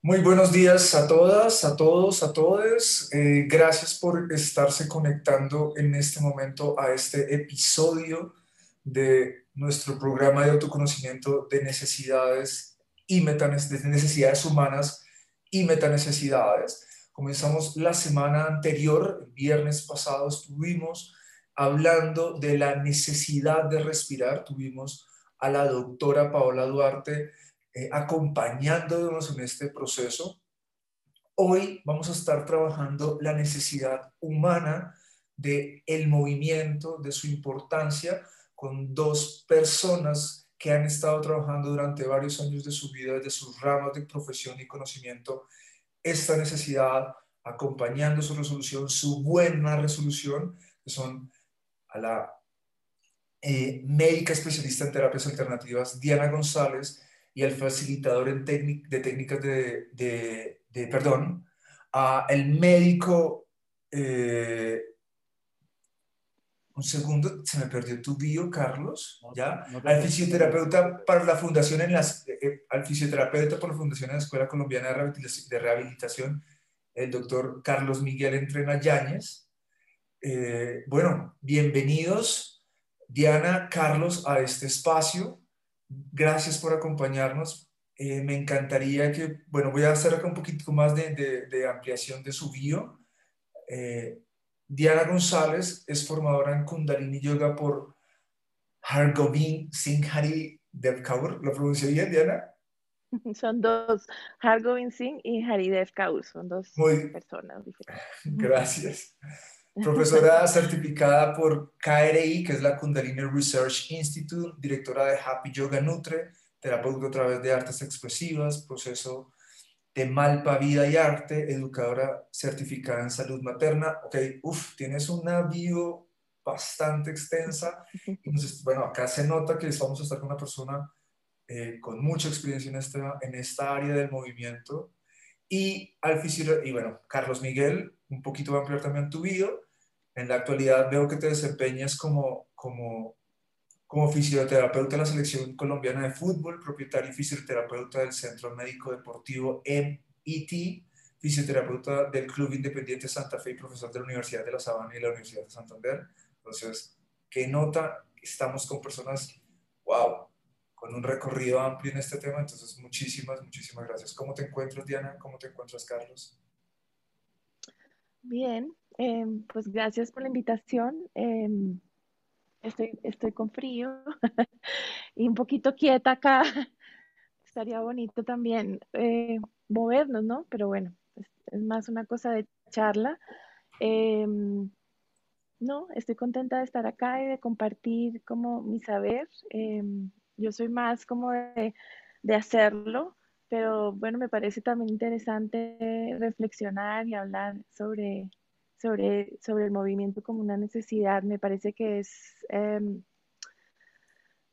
Muy buenos días a todas, a todos, a todos. Eh, gracias por estarse conectando en este momento a este episodio de nuestro programa de autoconocimiento de necesidades y necesidades humanas y metanecesidades. Comenzamos la semana anterior, el viernes pasado estuvimos hablando de la necesidad de respirar. Tuvimos a la doctora Paola Duarte eh, acompañándonos en este proceso. Hoy vamos a estar trabajando la necesidad humana de el movimiento, de su importancia, con dos personas que han estado trabajando durante varios años de su vida, desde sus ramas de profesión y conocimiento, esta necesidad, acompañando su resolución, su buena resolución, que son a la eh, médica especialista en terapias alternativas, Diana González, y al facilitador en de técnicas de, de, perdón, a el médico, eh, un segundo, se me perdió tu bio, Carlos, ¿ya? al fisioterapeuta para la fundación en las, eh, al fisioterapeuta por la fundación en la Escuela Colombiana de Rehabilitación, el doctor Carlos Miguel Entrena Yáñez. bueno, bienvenidos Diana, Carlos, a este espacio. Gracias por acompañarnos. Eh, me encantaría que, bueno, voy a hacer acá un poquito más de, ampliación de su bio. Eh, Diana González es formadora en Kundalini Yoga por Hargobind Singh Hari Devkaur. ¿Lo pronuncio bien, Diana? Son dos, Hargobind Singh y Hari Devkaur, son dos personas diferentes. Gracias profesora certificada por KRI, que es la Kundalini Research Institute, directora de Happy Yoga Nutre, terapeuta a través de artes expresivas, proceso de Malpa Vida y Arte, educadora certificada en salud materna. Ok, uff, tienes una bio bastante extensa. bueno, acá se nota que vamos a estar con una persona eh, con mucha experiencia en esta, en esta área del movimiento. Y, al y bueno, Carlos Miguel, un poquito va a ampliar también tu bio. En la actualidad veo que te desempeñas como, como, como fisioterapeuta de la Selección Colombiana de Fútbol, propietario y fisioterapeuta del Centro Médico Deportivo MIT, fisioterapeuta del Club Independiente Santa Fe y profesor de la Universidad de La Sabana y la Universidad de Santander. Entonces, ¿qué nota? Estamos con personas, wow, con un recorrido amplio en este tema. Entonces, muchísimas, muchísimas gracias. ¿Cómo te encuentras, Diana? ¿Cómo te encuentras, Carlos? Bien, Em, pues gracias por la invitación. Em, estoy, estoy con frío y un poquito quieta acá. Estaría bonito también eh, movernos, ¿no? Pero bueno, es, más una cosa de charla. Em, no, estoy contenta de estar acá y de compartir como mi saber. yo soy más como de, de hacerlo, pero bueno, me parece también interesante reflexionar y hablar sobre sobre, sobre el movimiento como una necesidad, me parece que es, em,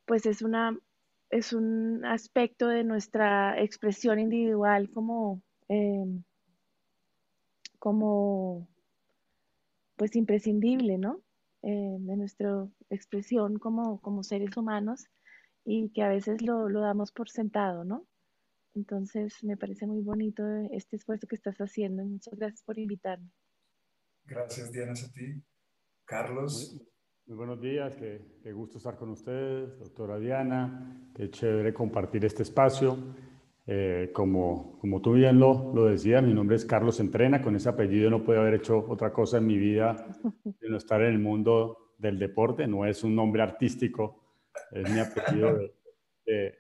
pues es una, es un aspecto de nuestra expresión individual como, em, como pues imprescindible, ¿no? Em, de nuestra expresión como, como seres humanos y que a veces lo, lo damos por sentado, ¿no? Entonces me parece muy bonito este esfuerzo que estás haciendo. Muchas gracias por invitarme. Gracias, Diana, a ti. Carlos. Muy, buenos días, qué, gusto estar con ustedes, doctora Diana. Qué chévere compartir este espacio. Eh, como, como tú bien lo, lo decías, mi nombre es Carlos Entrena. Con ese apellido no puedo haber hecho otra cosa en mi vida de no estar en el mundo del deporte. No es un nombre artístico, es mi apellido de,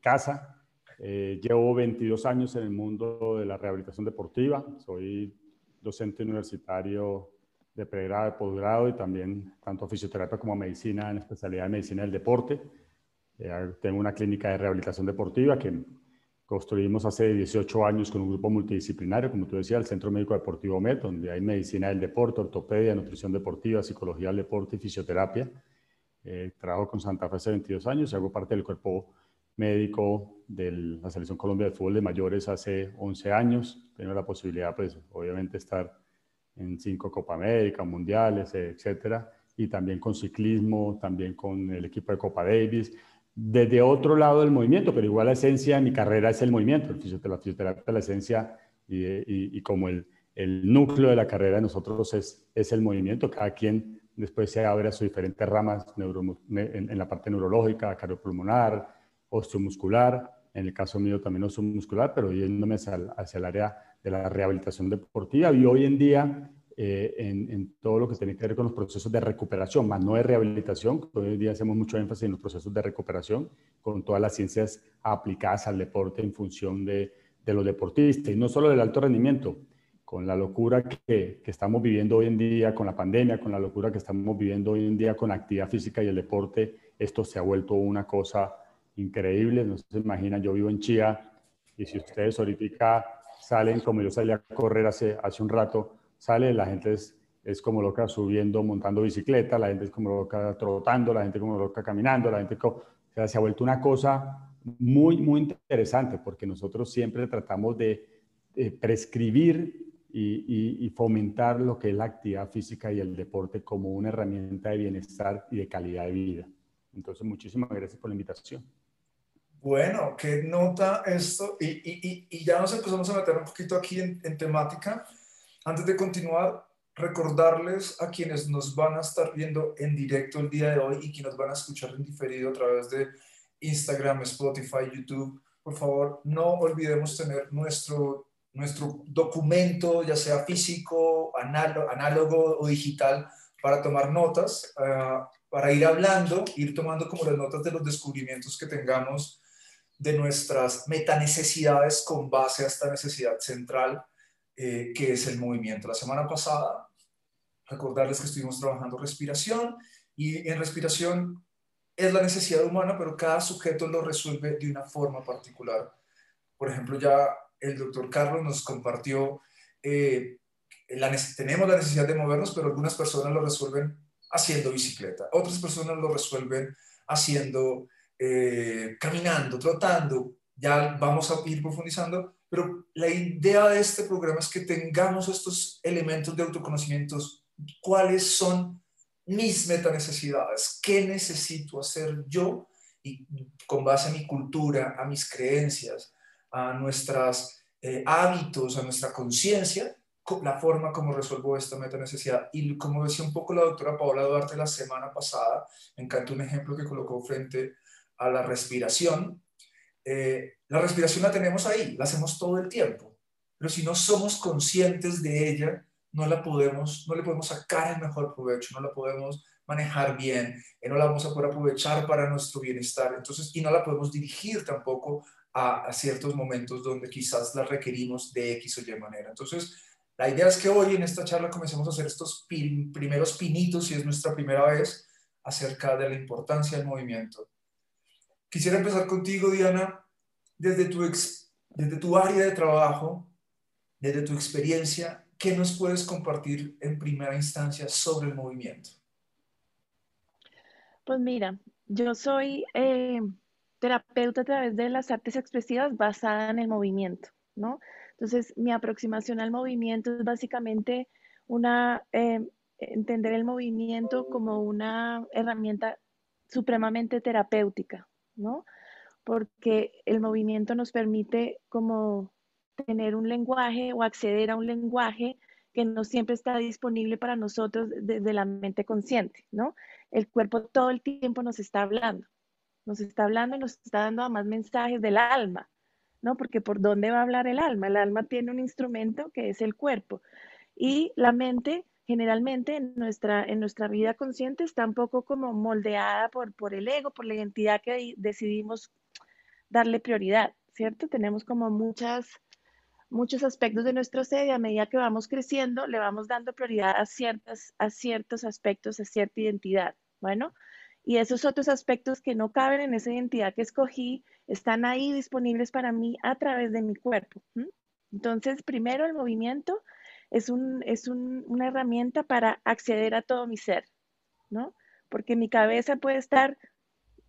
casa. Eh, llevo 22 años en el mundo de la rehabilitación deportiva. Soy docente universitario de pregrado, de posgrado y también tanto fisioterapia como medicina en especialidad de medicina del deporte. Eh, tengo una clínica de rehabilitación deportiva que construimos hace 18 años con un grupo multidisciplinario, como tú decías, el Centro Médico Deportivo MED, donde hay medicina del deporte, ortopedia, nutrición deportiva, psicología del deporte y fisioterapia. Eh, trabajo con Santa Fe hace 22 años y hago parte del cuerpo médico de la Selección Colombia de Fútbol de Mayores hace 11 años. Tengo la posibilidad, pues, obviamente, estar en cinco Copa América, Mundiales, etcétera, y también con ciclismo, también con el equipo de Copa Davis. desde otro lado del movimiento, pero igual la esencia de mi carrera es el movimiento, el la fisioterapia, la esencia y, y, como el, el, núcleo de la carrera de nosotros es, es el movimiento, cada quien después se abre a sus diferentes ramas en, en, la parte neurológica, cardiopulmonar, osteomuscular, en el caso mío también osteomuscular, pero yéndome hacia, hacia el área de la rehabilitación deportiva y hoy en día eh, en, todo lo que tiene que ver con los procesos de recuperación, más no de rehabilitación. Hoy en día hacemos mucho énfasis en los procesos de recuperación, con todas las ciencias aplicadas al deporte en función de, los deportistas, y no solo del alto rendimiento, con la locura que, que, estamos viviendo hoy en día, con la pandemia, con la locura que estamos viviendo hoy en día con la actividad física y el deporte, esto se ha vuelto una cosa increíble. No se imaginan, yo vivo en Chía y si ustedes ahorita salen, como yo salí a correr hace, hace un rato, sale, la gente es, es como loca subiendo, montando bicicleta, la gente es como loca trotando, la gente como loca caminando, la gente o sea, se ha vuelto una cosa muy, muy interesante porque nosotros siempre tratamos de, prescribir y, y, fomentar lo que es la actividad física y el deporte como una herramienta de bienestar y de calidad de vida. Entonces, muchísimas gracias por la invitación. Bueno, qué nota esto. Y, y, y, ya nos empezamos a meter un poquito aquí en, en, temática. Antes de continuar, recordarles a quienes nos van a estar viendo en directo el día de hoy y quienes van a escuchar en diferido a través de Instagram, Spotify, YouTube, por favor, no olvidemos tener nuestro, nuestro documento, ya sea físico, análogo, análogo o digital, para tomar notas, uh, para ir hablando, ir tomando como las notas de los descubrimientos que tengamos de nuestras metanecesidades con base a esta necesidad central eh, que es el movimiento. La semana pasada, recordarles que estuvimos trabajando respiración y en respiración es la necesidad humana, pero cada sujeto lo resuelve de una forma particular. Por ejemplo, ya el doctor Carlos nos compartió, eh, tenemos la necesidad de movernos, pero algunas personas lo resuelven haciendo bicicleta, otras personas lo resuelven haciendo eh, caminando, trotando, ya vamos a ir profundizando, pero la idea de este programa es que tengamos estos elementos de autoconocimiento, cuáles son mis metanecesidades, qué necesito hacer yo y con base a mi cultura, a mis creencias, a nuestros eh, hábitos, a nuestra conciencia, la forma como resuelvo esta metanecesidad. Y como decía un poco la doctora Paola Duarte la semana pasada, me encanta un ejemplo que colocó frente a la respiración, eh, la respiración la tenemos ahí, la hacemos todo el tiempo, pero si no somos conscientes de ella, no la podemos, no le podemos sacar el mejor provecho, no la podemos manejar bien, y no la vamos a poder aprovechar para nuestro bienestar, entonces, y no la podemos dirigir tampoco a, a ciertos momentos donde quizás la requerimos de X o Y manera. Entonces, la idea es que hoy en esta charla comencemos a hacer estos primeros pinitos, si es nuestra primera vez, acerca de la importancia del movimiento. Quisiera empezar contigo, Diana, desde tu, área de trabajo, desde tu experiencia, ¿qué nos puedes compartir en primera instancia sobre el movimiento? Pues mira, yo soy eh, terapeuta a través de las artes expresivas basada en el movimiento, ¿no? Entonces, mi aproximación al movimiento es básicamente una, eh, entender el movimiento como una herramienta supremamente terapéutica, ¿no? Porque el movimiento nos permite como tener un lenguaje o acceder a un lenguaje que no siempre está disponible para nosotros desde la mente consciente, ¿no? El cuerpo todo el tiempo nos está hablando, nos está hablando y nos está dando más mensajes del alma, ¿no? Porque ¿por dónde va a hablar el alma? El alma tiene un instrumento que es el cuerpo y la mente generalmente en nuestra, en nuestra vida consciente está un poco como moldeada por, por el ego, por la identidad que decidimos darle prioridad, ¿cierto? Tenemos como muchas, muchos aspectos de nuestro ser y a medida que vamos creciendo le vamos dando prioridad a, ciertas, a ciertos aspectos, a cierta identidad. Bueno, y esos otros aspectos que no caben en esa identidad que escogí están ahí disponibles para mí a través de mi cuerpo. Entonces, primero el movimiento es, un, es una herramienta para acceder a todo mi ser, ¿no? Porque mi cabeza puede estar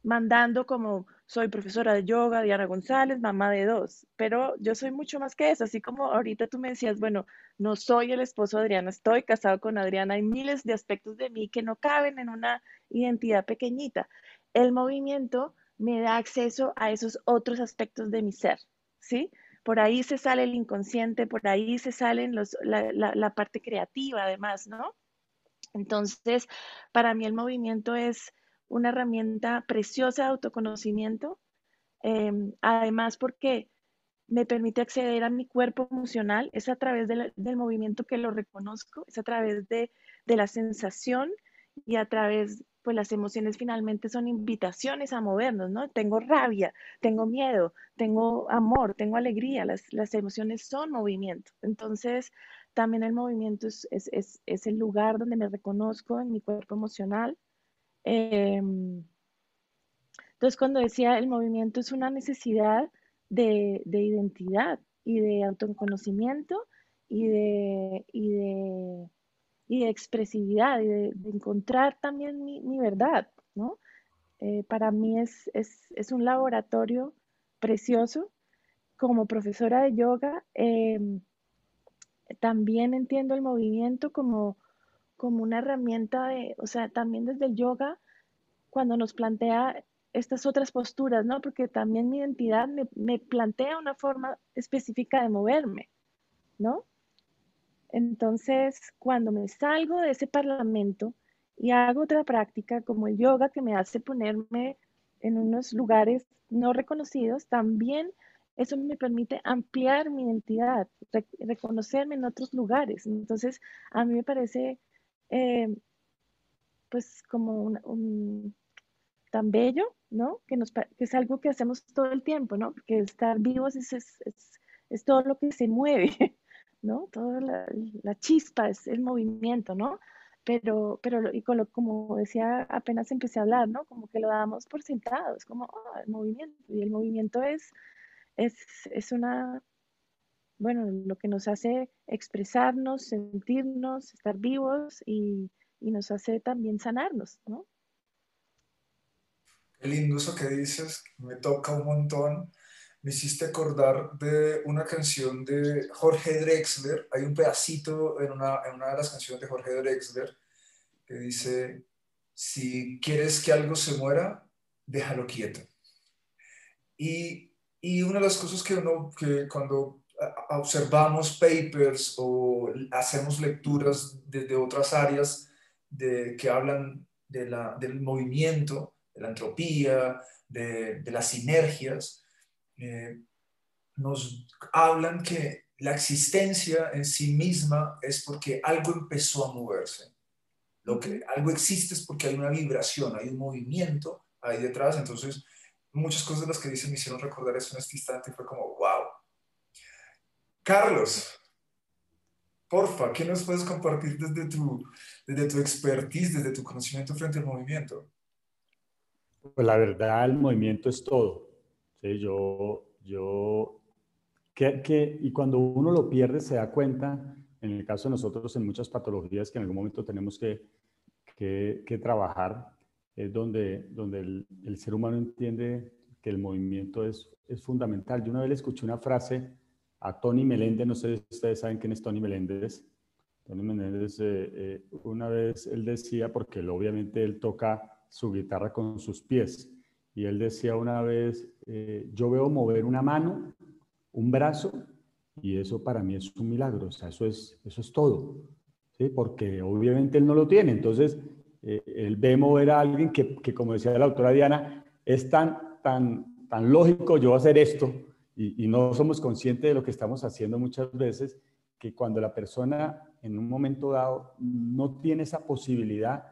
mandando como soy profesora de yoga, Diana González, mamá de dos, pero yo soy mucho más que eso, así como ahorita tú me decías, bueno, no soy el esposo de Adriana, estoy casado con Adriana, hay miles de aspectos de mí que no caben en una identidad pequeñita. El movimiento me da acceso a esos otros aspectos de mi ser, ¿sí? Por ahí se sale el inconsciente, por ahí se salen los, la, parte creativa además, ¿no? Entonces, para mí el movimiento es una herramienta preciosa de autoconocimiento, em, además porque me permite acceder a mi cuerpo emocional, es a través del movimiento que lo reconozco, es a través de, la sensación y a través, pues las emociones finalmente son invitaciones a movernos, ¿no? Tengo rabia, tengo miedo, tengo amor, tengo alegría, las, las emociones son movimiento. Entonces, también el movimiento es, es, es, el lugar donde me reconozco en mi cuerpo emocional Em, entonces, cuando decía el movimiento es una necesidad de, identidad y de autoconocimiento y de, y de, y de expresividad y de, encontrar también mi, verdad, ¿no? Eh, para mí es, es, un laboratorio precioso. Como profesora de yoga, em, también entiendo el movimiento como como una herramienta de, o sea, también desde el yoga, cuando nos plantea estas otras posturas, ¿no? Porque también mi identidad me, plantea una forma específica de moverme, ¿no? Entonces, cuando me salgo de ese parlamento y hago otra práctica como el yoga que me hace ponerme en unos lugares no reconocidos, también eso me permite ampliar mi identidad, reconocerme en otros lugares. Entonces, a mí me parece eh, pues como un, tan bello, ¿no? Que, nos, que es algo que hacemos todo el tiempo, ¿no? Porque estar vivos es, es, es, todo lo que se mueve, ¿no? Toda la, chispa es el movimiento, ¿no? Pero, pero y como decía, apenas empecé a hablar, ¿no? Como que lo damos por sentado, es como oh, el movimiento, y el movimiento es, es, es una, bueno, lo que nos hace expresarnos, sentirnos, estar vivos y, nos hace también sanarnos, ¿no? Qué lindo eso que dices, me toca un montón. Me hiciste acordar de una canción de Jorge Drexler. Hay un pedacito en una, en una de las canciones de Jorge Drexler que dice, si quieres que algo se muera, déjalo quieto. Y, y una de las cosas que uno, que cuando observamos papers o hacemos lecturas desde otras áreas de, que hablan de la, del movimiento, de la entropía, de, de las sinergias, eh, nos hablan que la existencia en sí misma es porque algo empezó a moverse. Lo que algo existe es porque hay una vibración, hay un movimiento ahí detrás. Entonces, muchas cosas de las que dicen me hicieron recordar eso en este instante. Fue como, wow, Carlos, porfa, ¿qué nos puedes compartir desde tu, desde tu expertise, desde tu conocimiento frente al movimiento? Pues la verdad, el movimiento es todo. ¿Sí? Yo, yo, que, y cuando uno lo pierde se da cuenta, en el caso de nosotros, en muchas patologías que en algún momento tenemos que, que, que trabajar, es donde, donde el, el, ser humano entiende que el movimiento es, es fundamental. Yo una vez le escuché una frase a Tony Meléndez, no sé si ustedes saben quién es Tony Meléndez. Tony Meléndez, eh, eh, una vez él decía, porque obviamente él toca su guitarra con sus pies, y él decía una vez, eh, yo veo mover una mano, un brazo, y eso para mí es un milagro, o sea, eso es, eso es todo, ¿sí? porque obviamente él no lo tiene, entonces él ve mover a alguien que, que, como decía la autora Diana, es tan, tan, tan lógico yo hacer esto, y, no somos conscientes de lo que estamos haciendo muchas veces, que cuando la persona en un momento dado no tiene esa posibilidad,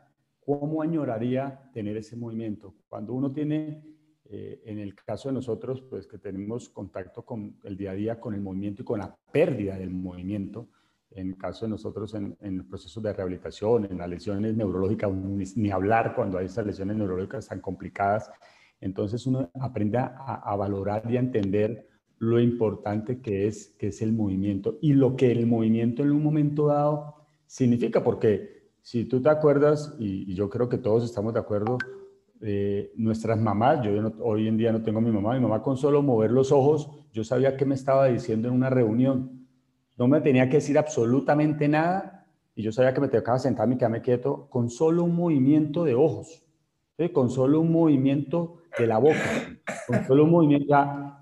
¿cómo añoraría tener ese movimiento? Cuando uno tiene, eh, en el caso de nosotros, pues que tenemos contacto con el día a día, con el movimiento y con la pérdida del movimiento, en el caso de nosotros en, en procesos de rehabilitación, en las lesiones neurológicas, ni, hablar cuando hay esas lesiones neurológicas tan complicadas, entonces uno aprende a, a valorar y a entender lo importante que es, que es el movimiento y lo que el movimiento en un momento dado significa, porque si tú te acuerdas, y, yo creo que todos estamos de acuerdo, eh, nuestras mamás, yo hoy en día no tengo a mi mamá, mi mamá con solo mover los ojos, yo sabía qué me estaba diciendo en una reunión. No me tenía que decir absolutamente nada y yo sabía que me tocaba sentarme y quedarme quieto con solo un movimiento de ojos, con solo un movimiento de la boca, con solo un movimiento.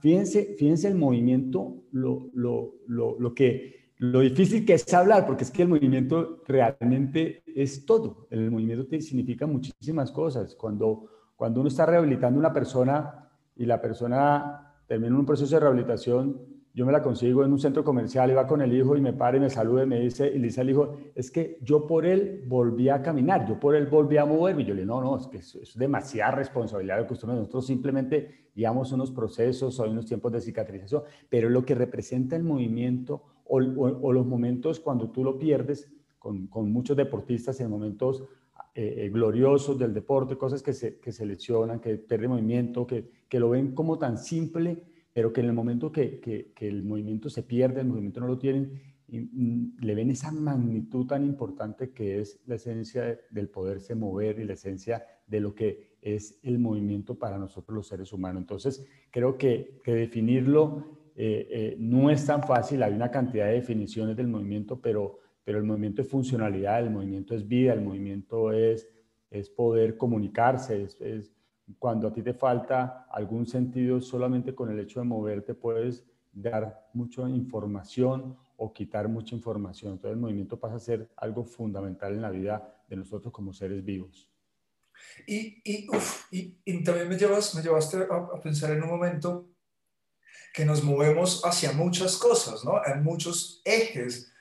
fíjense, fíjense el movimiento, lo, lo, lo, lo, que, lo difícil que es hablar, porque es que el movimiento realmente es todo. El movimiento te significa muchísimas cosas. Cuando, cuando uno está rehabilitando una persona y la persona termina un proceso de rehabilitación, yo me la consigo en un centro comercial, iba con el hijo y me para y me saluda y me dice, y le dice al hijo, es que yo por él volví a caminar, yo por él volví a moverme. Y yo le digo, no, no, es que es, demasiada responsabilidad de que nosotros simplemente llevamos unos procesos, hay unos tiempos de cicatrización, pero lo que representa el movimiento o, los momentos cuando tú lo pierdes, con, con muchos deportistas en momentos eh, eh, gloriosos del deporte, cosas que se, que se lesionan, que pierden movimiento, que, que lo ven como tan simple pero que en el momento que, que, el movimiento se pierde, el movimiento no lo tienen, mm, le ven esa magnitud tan importante que es la esencia del poderse mover y la esencia de lo que es el movimiento para nosotros los seres humanos. Entonces, creo que, que definirlo eh, eh, no es tan fácil, hay una cantidad de definiciones del movimiento, pero, pero el movimiento es funcionalidad, el movimiento es vida, el movimiento es, es poder comunicarse, es, cuando a ti te falta algún sentido, solamente con el hecho de moverte puedes dar mucha información o quitar mucha información. Entonces el movimiento pasa a ser algo fundamental en la vida de nosotros como seres vivos. Y, y, también me, llevas, me llevaste a, pensar en un momento que nos movemos hacia muchas cosas, ¿no? En muchos ejes,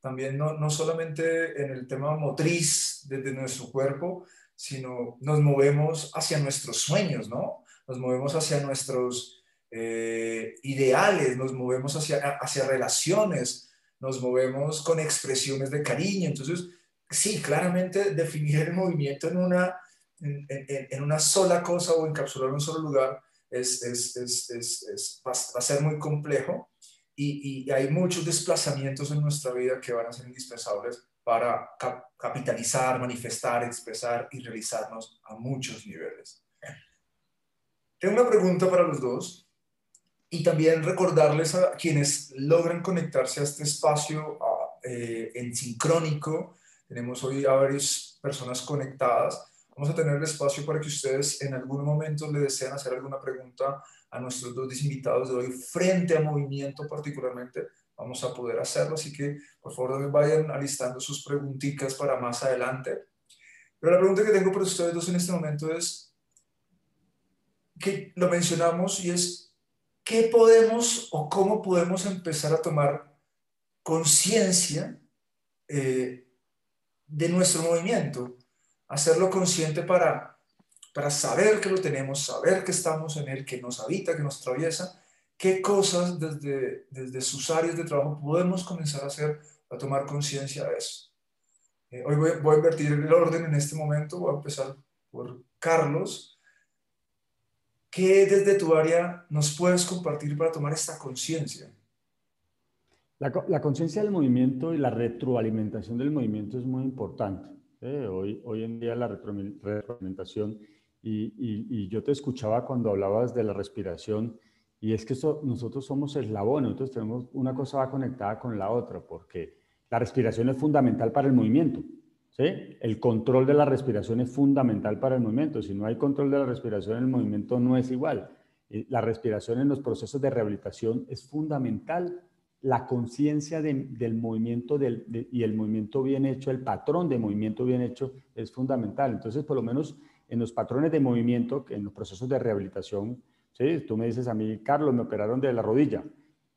también no, no solamente en el tema motriz desde nuestro cuerpo, sino nos movemos hacia nuestros sueños, ¿no? Nos movemos hacia nuestros eh, ideales, nos movemos hacia, hacia relaciones, nos movemos con expresiones de cariño. Entonces, sí, claramente definir el movimiento en una, en, una sola cosa o encapsular en un solo lugar es, es, es, va, a ser muy complejo y, y, hay muchos desplazamientos en nuestra vida que van a ser indispensables para capitalizar, manifestar, expresar y realizarnos a muchos niveles. Tengo una pregunta para los dos y también recordarles a quienes logran conectarse a este espacio eh, en sincrónico. Tenemos hoy a varias personas conectadas. Vamos a tener el espacio para que ustedes en algún momento le deseen hacer alguna pregunta a nuestros dos invitados de hoy frente a movimiento particularmente vamos a poder hacerlo. Así que por favor vayan alistando sus preguntitas para más adelante. Pero la pregunta que tengo para ustedes dos en este momento es, que lo mencionamos y es, ¿qué podemos o cómo podemos empezar a tomar conciencia eh, de nuestro movimiento? Hacerlo consciente para, para saber que lo tenemos, saber que estamos en él, que nos habita, que nos atraviesa qué cosas desde, desde sus áreas de trabajo podemos comenzar a hacer a tomar conciencia de eso. Eh, hoy voy, voy, a invertir el orden en este momento, voy a empezar por Carlos. ¿Qué desde tu área nos puedes compartir para tomar esta conciencia? La, la conciencia del movimiento y la retroalimentación del movimiento es muy importante. ¿Eh? Hoy, en día la retroalimentación, y, yo te escuchaba cuando hablabas de la respiración, y es que nosotros somos eslabones, nosotros tenemos una cosa va conectada con la otra, porque la respiración es fundamental para el movimiento. ¿sí? El control de la respiración es fundamental para el movimiento. Si no hay control de la respiración, el movimiento no es igual. La respiración en los procesos de rehabilitación es fundamental. La conciencia del movimiento y el movimiento bien hecho, el patrón de movimiento bien hecho es fundamental. Entonces, por lo menos en los patrones de movimiento, en los procesos de rehabilitación, ¿sí? Tú me dices a mí, Carlos, me operaron de la rodilla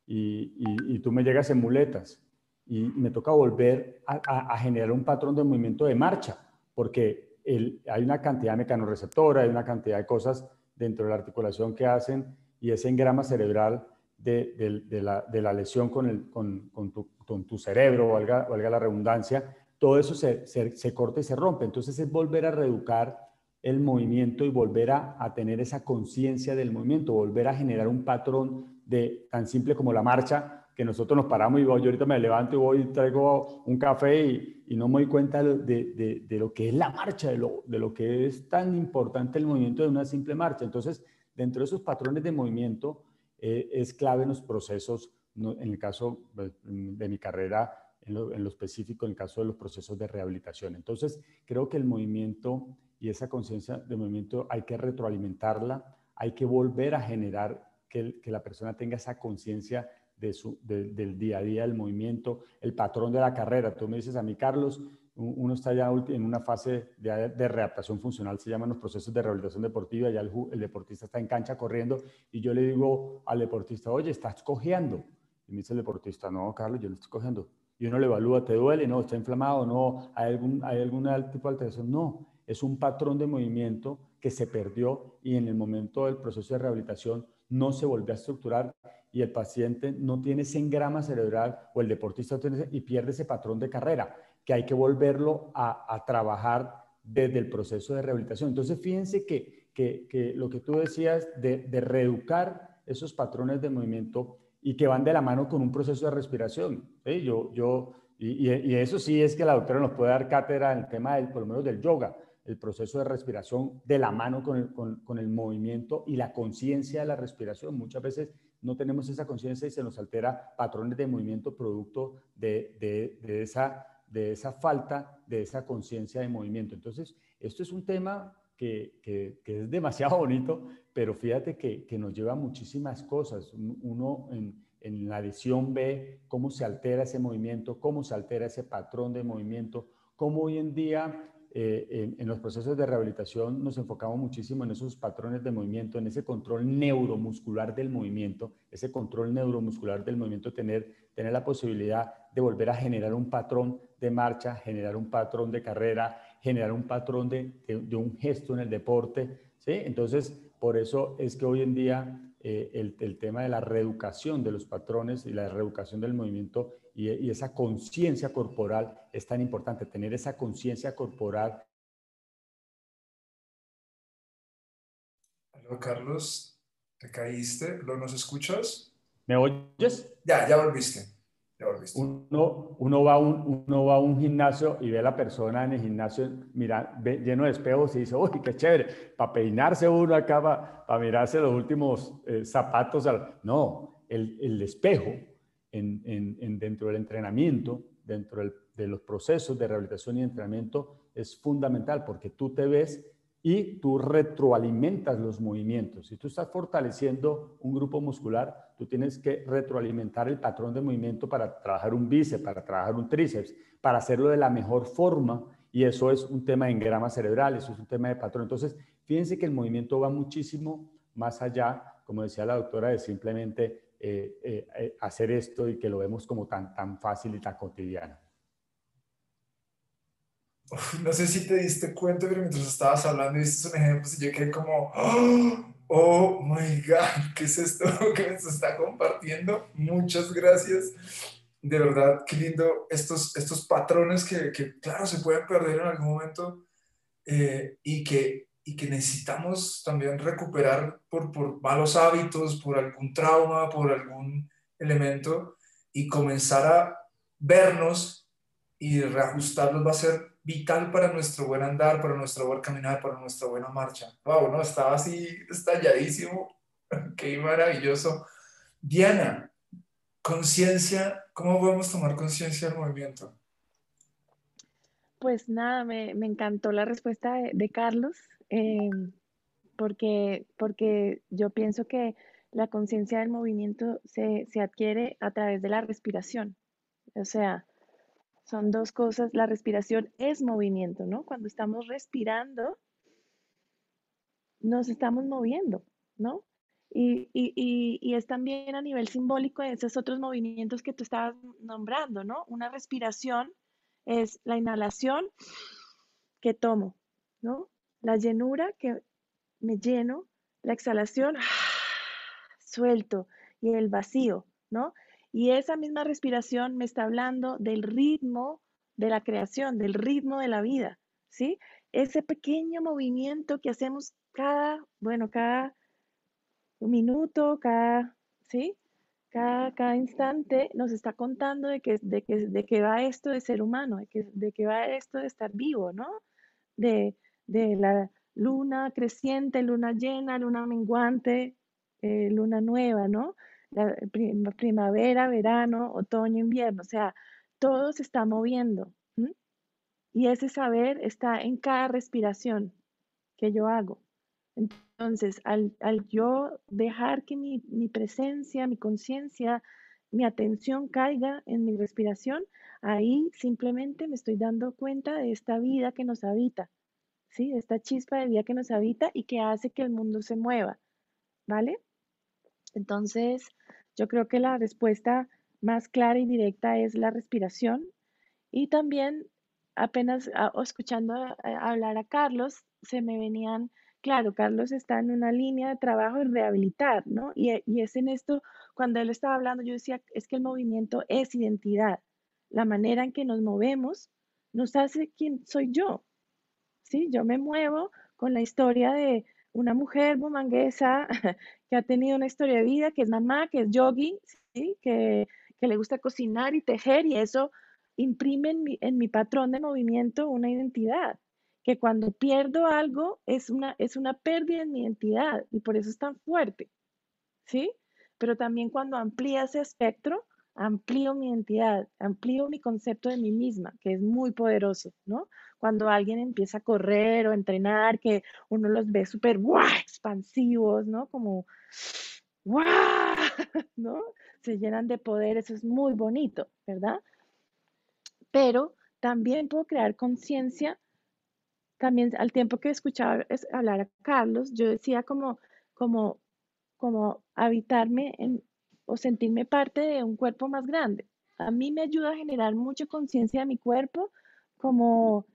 y, y, tú me llegas en muletas y me toca volver a, generar un patrón de movimiento de marcha, porque el, hay una cantidad de mecanorreceptora, hay una cantidad de cosas dentro de la articulación que hacen y ese engrama cerebral de, de, la, de la, lesión con, el, con, con, tu, cerebro, valga, valga, la redundancia, todo eso se, se, se corta y se rompe. Entonces es volver a reeducar el movimiento y volver a, tener esa conciencia del movimiento, volver a generar un patrón de tan simple como la marcha, que nosotros nos paramos y yo ahorita me levanto y voy y traigo un café y, no me doy cuenta de, lo que es la marcha, de lo, de lo que es tan importante el movimiento de una simple marcha. Entonces, dentro de esos patrones de movimiento eh, es clave en los procesos, en el caso pues, de mi carrera, en lo, específico, en el caso de los procesos de rehabilitación. Entonces, creo que el movimiento y esa conciencia de movimiento hay que retroalimentarla, hay que volver a generar que, la persona tenga esa conciencia de del día a día del movimiento, el patrón de la carrera. Tú me dices a mí, Carlos, uno está ya en una fase de, de, readaptación funcional, se llaman los procesos de rehabilitación deportiva, ya el, el, deportista está en cancha corriendo y yo le digo al deportista, oye, estás cojeando. Y me dice el deportista, no, Carlos, yo lo estoy cogiendo. Y uno le evalúa, ¿te duele? No, está inflamado, no, hay algún, hay algún tipo de alteración. No, es un patrón de movimiento que se perdió y en el momento del proceso de rehabilitación no se volvió a estructurar y el paciente no tiene ese engrama cerebral o el deportista tiene y pierde ese patrón de carrera que hay que volverlo a, trabajar desde el proceso de rehabilitación. Entonces, fíjense que, que, lo que tú decías de, de, reeducar esos patrones de movimiento y que van de la mano con un proceso de respiración. Yo, yo, y, y, eso sí es que la doctora nos puede dar cátedra en el tema del, por lo menos del yoga, el proceso de respiración de la mano con el, con, con el movimiento y la conciencia de la respiración. Muchas veces no tenemos esa conciencia y se nos altera patrones de movimiento producto de, de, de esa de esa falta de esa conciencia de movimiento. Entonces, esto es un tema que, que, es demasiado bonito, pero fíjate que, que, nos lleva a muchísimas cosas. Uno en, en la lesión ve cómo se altera ese movimiento, cómo se altera ese patrón de movimiento, cómo hoy en día eh, en, los procesos de rehabilitación nos enfocamos muchísimo en esos patrones de movimiento, en ese control neuromuscular del movimiento, ese control neuromuscular del movimiento, tener, tener la posibilidad de volver a generar un patrón de marcha, generar un patrón de carrera, generar un patrón de, de, un gesto en el deporte. ¿sí? Entonces, por eso es que hoy en día eh, el, el, tema de la reeducación de los patrones y la reeducación del movimiento y, esa conciencia corporal es tan importante, tener esa conciencia corporal. Hola Carlos, te caíste, ¿lo nos escuchas? ¿Me oyes? Ya, ya volviste. Uno, uno, va a un, uno va a un gimnasio y ve a la persona en el gimnasio mira, lleno de espejos y dice, uy, qué chévere, para peinarse uno acá, para, mirarse los últimos eh, zapatos. No, el, el espejo en, en, dentro del entrenamiento, dentro de los procesos de rehabilitación y entrenamiento, es fundamental porque tú te ves y tú retroalimentas los movimientos. Si tú estás fortaleciendo un grupo muscular, tú tienes que retroalimentar el patrón de movimiento para trabajar un bíceps, para trabajar un tríceps, para hacerlo de la mejor forma. Y eso es un tema de engrama cerebral, eso es un tema de patrón. Entonces, fíjense que el movimiento va muchísimo más allá, como decía la doctora, de simplemente eh, eh, eh, hacer esto y que lo vemos como tan, tan fácil y tan cotidiano. No sé si te diste cuenta, pero mientras estabas hablando y viste un ejemplo, yo quedé como, oh, oh my God, ¿qué es esto que me está compartiendo? Muchas gracias. De verdad, qué lindo estos, estos patrones que, que claro, se pueden perder en algún momento y que y que necesitamos también recuperar por, por malos hábitos, por algún trauma, por algún elemento y comenzar a vernos y reajustarlos va a ser vital para nuestro buen andar, para nuestro buen caminar, para nuestra buena marcha. Wow, no, estaba así estalladísimo. Qué maravilloso. Diana, conciencia, ¿cómo podemos tomar conciencia del movimiento? Pues nada, me, me encantó la respuesta de, Carlos. Eh, porque, porque yo pienso que la conciencia del movimiento se, se, adquiere a través de la respiración. O sea, son dos cosas. La respiración es movimiento, ¿no? Cuando estamos respirando, nos estamos moviendo, ¿no? Y, y, y, es también a nivel simbólico de esos otros movimientos que tú estabas nombrando, ¿no? Una respiración es la inhalación que tomo, ¿no? la llenura que me lleno, la exhalación, suelto y el vacío, ¿no? Y esa misma respiración me está hablando del ritmo de la creación, del ritmo de la vida, ¿sí? Ese pequeño movimiento que hacemos cada, bueno, cada minuto, cada, ¿sí? Cada, cada instante nos está contando de que, de, que, de que va esto de ser humano, de que, de que va esto de estar vivo, ¿no? De, de la luna creciente, luna llena, luna menguante, eh, luna nueva, ¿no? La primavera, verano, otoño, invierno, o sea, todo se está moviendo. Y ese saber está en cada respiración que yo hago. Entonces, al, yo dejar que mi, mi presencia, mi conciencia, mi atención caiga en mi respiración, ahí simplemente me estoy dando cuenta de esta vida que nos habita, ¿sí? Esta chispa de vida que nos habita y que hace que el mundo se mueva, ¿vale? Entonces, yo creo que la respuesta más clara y directa es la respiración. Y también, apenas ah, escuchando eh, hablar a Carlos, se me venían, claro, Carlos está en una línea de trabajo de rehabilitar, ¿no? Y, y es en esto, cuando él estaba hablando, yo decía, es que el movimiento es identidad. La manera en que nos movemos nos hace quién soy yo. ¿Sí? Yo me muevo con la historia de una mujer bumanguesa que ha tenido una historia de vida, que es mamá, que es yogi, ¿sí? que, le gusta cocinar y tejer y eso imprime en mi, en mi, patrón de movimiento una identidad, que cuando pierdo algo es una, es una pérdida en mi identidad y por eso es tan fuerte, ¿sí? Pero también cuando amplía ese espectro, amplío mi identidad, amplío mi concepto de mí misma, que es muy poderoso, ¿no? Cuando alguien empieza a correr o entrenar, que uno los ve súper expansivos, ¿no? Como ¡guau! ¿no? Se llenan de poder, eso es muy bonito, ¿verdad? Pero también puedo crear conciencia, también al tiempo que escuchaba hablar a Carlos, yo decía como, como, como habitarme en, o sentirme parte de un cuerpo más grande. A mí me ayuda a generar mucha conciencia de mi cuerpo, como,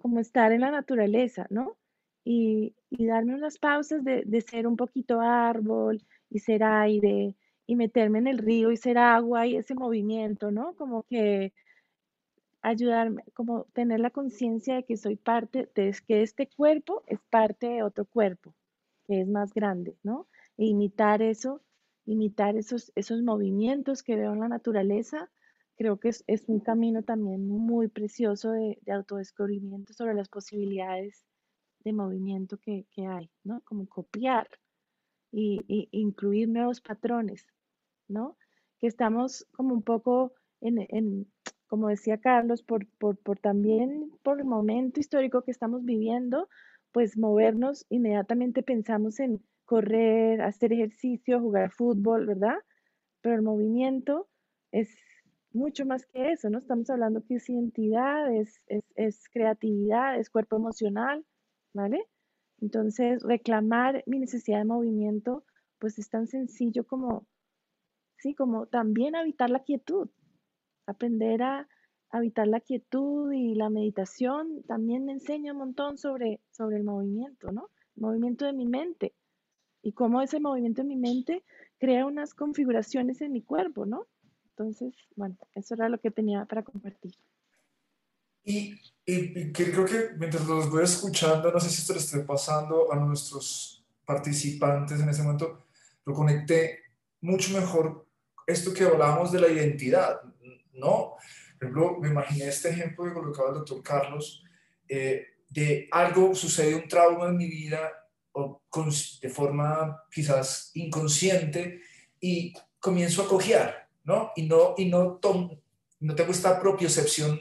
como estar en la naturaleza, ¿no? Y, darme unas pausas de, de, ser un poquito árbol y ser aire y meterme en el río y ser agua y ese movimiento, ¿no? Como que ayudarme, como tener la conciencia de que soy parte, de que este cuerpo es parte de otro cuerpo, que es más grande, ¿no? E imitar eso imitar esos, esos movimientos que veo en la naturaleza, creo que es, es un camino también muy precioso de, de, autodescubrimiento sobre las posibilidades de movimiento que, que hay, ¿no? Como copiar y, y, incluir nuevos patrones, ¿no? Que estamos como un poco en, en como decía Carlos, por, por, por también por el momento histórico que estamos viviendo, pues movernos, inmediatamente pensamos en correr, hacer ejercicio, jugar fútbol, ¿verdad? Pero el movimiento es mucho más que eso, ¿no? Estamos hablando que es identidad, es, es, creatividad, es cuerpo emocional, ¿vale? Entonces, reclamar mi necesidad de movimiento, pues es tan sencillo como, sí, como también habitar la quietud, aprender a habitar la quietud y la meditación también me enseña un montón sobre, sobre el movimiento, ¿no? Movimiento de mi mente y cómo ese movimiento en mi mente crea unas configuraciones en mi cuerpo, ¿no? Entonces, bueno, eso era lo que tenía para compartir. Y, y, creo que mientras los voy escuchando, no sé si esto le esté pasando a nuestros participantes en este momento, lo conecté mucho mejor esto que hablábamos de la identidad, ¿no? Por ejemplo, me imaginé este ejemplo que colocaba el doctor Carlos, eh, de algo, sucede un trauma en mi vida o de forma quizás inconsciente y comienzo a cojear, ¿no? Y no, y no, no tengo esta propiocepción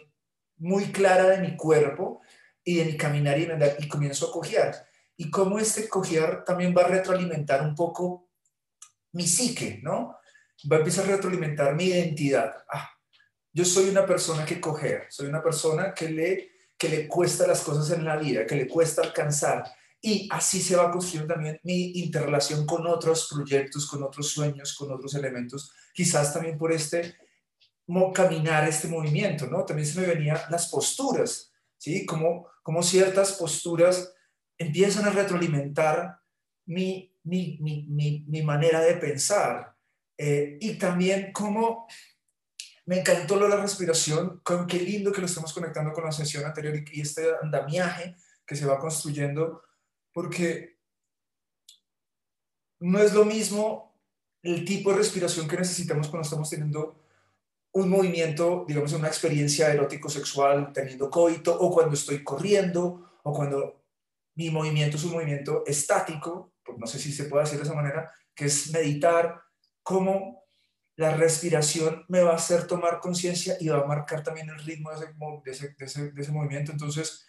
muy clara de mi cuerpo y de mi caminar y andar y comienzo a cojear. Y cómo este cojear también va a retroalimentar un poco mi psique, ¿no? Va a empezar a retroalimentar mi identidad. Ah, yo soy una persona que cojea, soy una persona que le, que le cuesta las cosas en la vida, que le cuesta alcanzar, y así se va construyendo también mi interrelación con otros proyectos, con otros sueños, con otros elementos, quizás también por este caminar, este movimiento, ¿no? También se me venían las posturas, ¿sí? Como, como ciertas posturas empiezan a retroalimentar mi, mi, mi, mi manera de pensar. Eh, y también como me encantó lo de la respiración, con qué lindo que lo estamos conectando con la sesión anterior y este andamiaje que se va construyendo porque no es lo mismo el tipo de respiración que necesitamos cuando estamos teniendo un movimiento, digamos, una experiencia erótico-sexual, teniendo coito, o cuando estoy corriendo, o cuando mi movimiento es un movimiento estático, pues no sé si se puede decir de esa manera, que es meditar, cómo la respiración me va a hacer tomar conciencia y va a marcar también el ritmo de ese, de ese, movimiento. Entonces,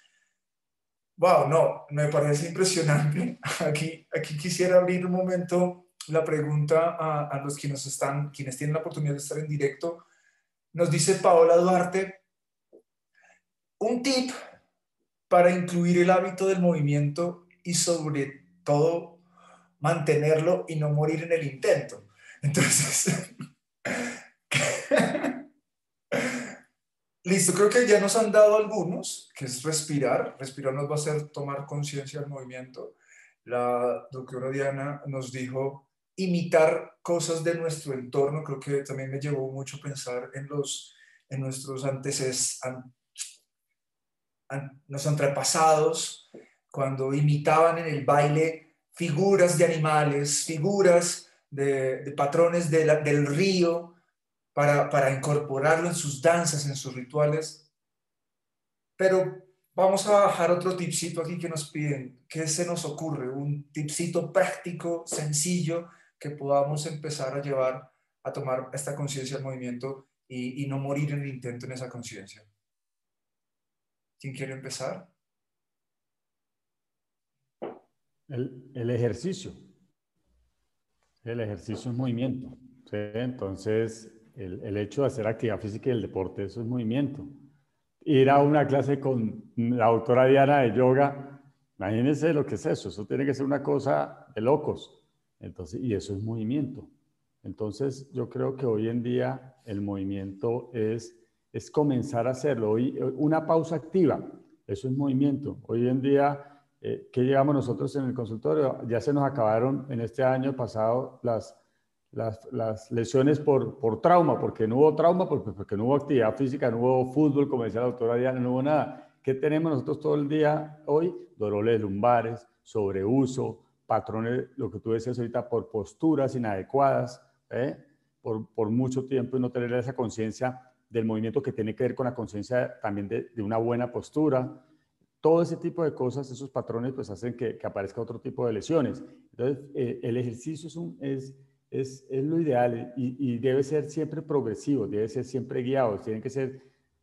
Wow, no, me parece impresionante. Aquí, aquí quisiera abrir un momento la pregunta a, los que nos están, quienes tienen la oportunidad de estar en directo. Nos dice Paola Duarte, un tip para incluir el hábito del movimiento y sobre todo mantenerlo y no morir en el intento. Entonces, listo, creo que ya nos han dado algunos, que es respirar. Respirar nos va a hacer tomar conciencia del movimiento. La doctora Diana nos dijo imitar cosas de nuestro entorno. Creo que también me llevó mucho pensar en, los, en nuestros antecesores, los antepasados, cuando imitaban en el baile figuras de animales, figuras de, patrones del río, para, para incorporarlo en sus danzas, en sus rituales. Pero vamos a bajar otro tipcito aquí que nos piden. ¿Qué se nos ocurre? Un tipcito práctico, sencillo, que podamos empezar a llevar a tomar esta conciencia del movimiento y, no morir en el intento en esa conciencia. ¿Quién quiere empezar? El, ejercicio. El ejercicio es movimiento. Entonces, el, hecho de hacer actividad física y el deporte, eso es movimiento. Ir a una clase con la doctora Diana de yoga, imagínense lo que es eso. Eso tiene que ser una cosa de locos. Entonces, y eso es movimiento. Entonces, yo creo que hoy en día el movimiento es, es comenzar a hacerlo. Hoy, una pausa activa, eso es movimiento. Hoy en día, eh, ¿qué llegamos nosotros en el consultorio? Ya se nos acabaron en este año pasado las, las, las lesiones por, por, trauma, porque no hubo trauma, porque, porque no hubo actividad física, no hubo fútbol, como decía la doctora Diana, no hubo nada. ¿Qué tenemos nosotros todo el día hoy? Dolores lumbares, sobreuso, patrones, lo que tú decías ahorita, por posturas inadecuadas, ¿eh? por, por, mucho tiempo y no tener esa conciencia del movimiento que tiene que ver con la conciencia también de, de, una buena postura. Todo ese tipo de cosas, esos patrones, pues hacen que, que aparezca otro tipo de lesiones. Entonces, eh, el ejercicio es, un, es, es, es, lo ideal y, y, debe ser siempre progresivo, debe ser siempre guiado, tiene que ser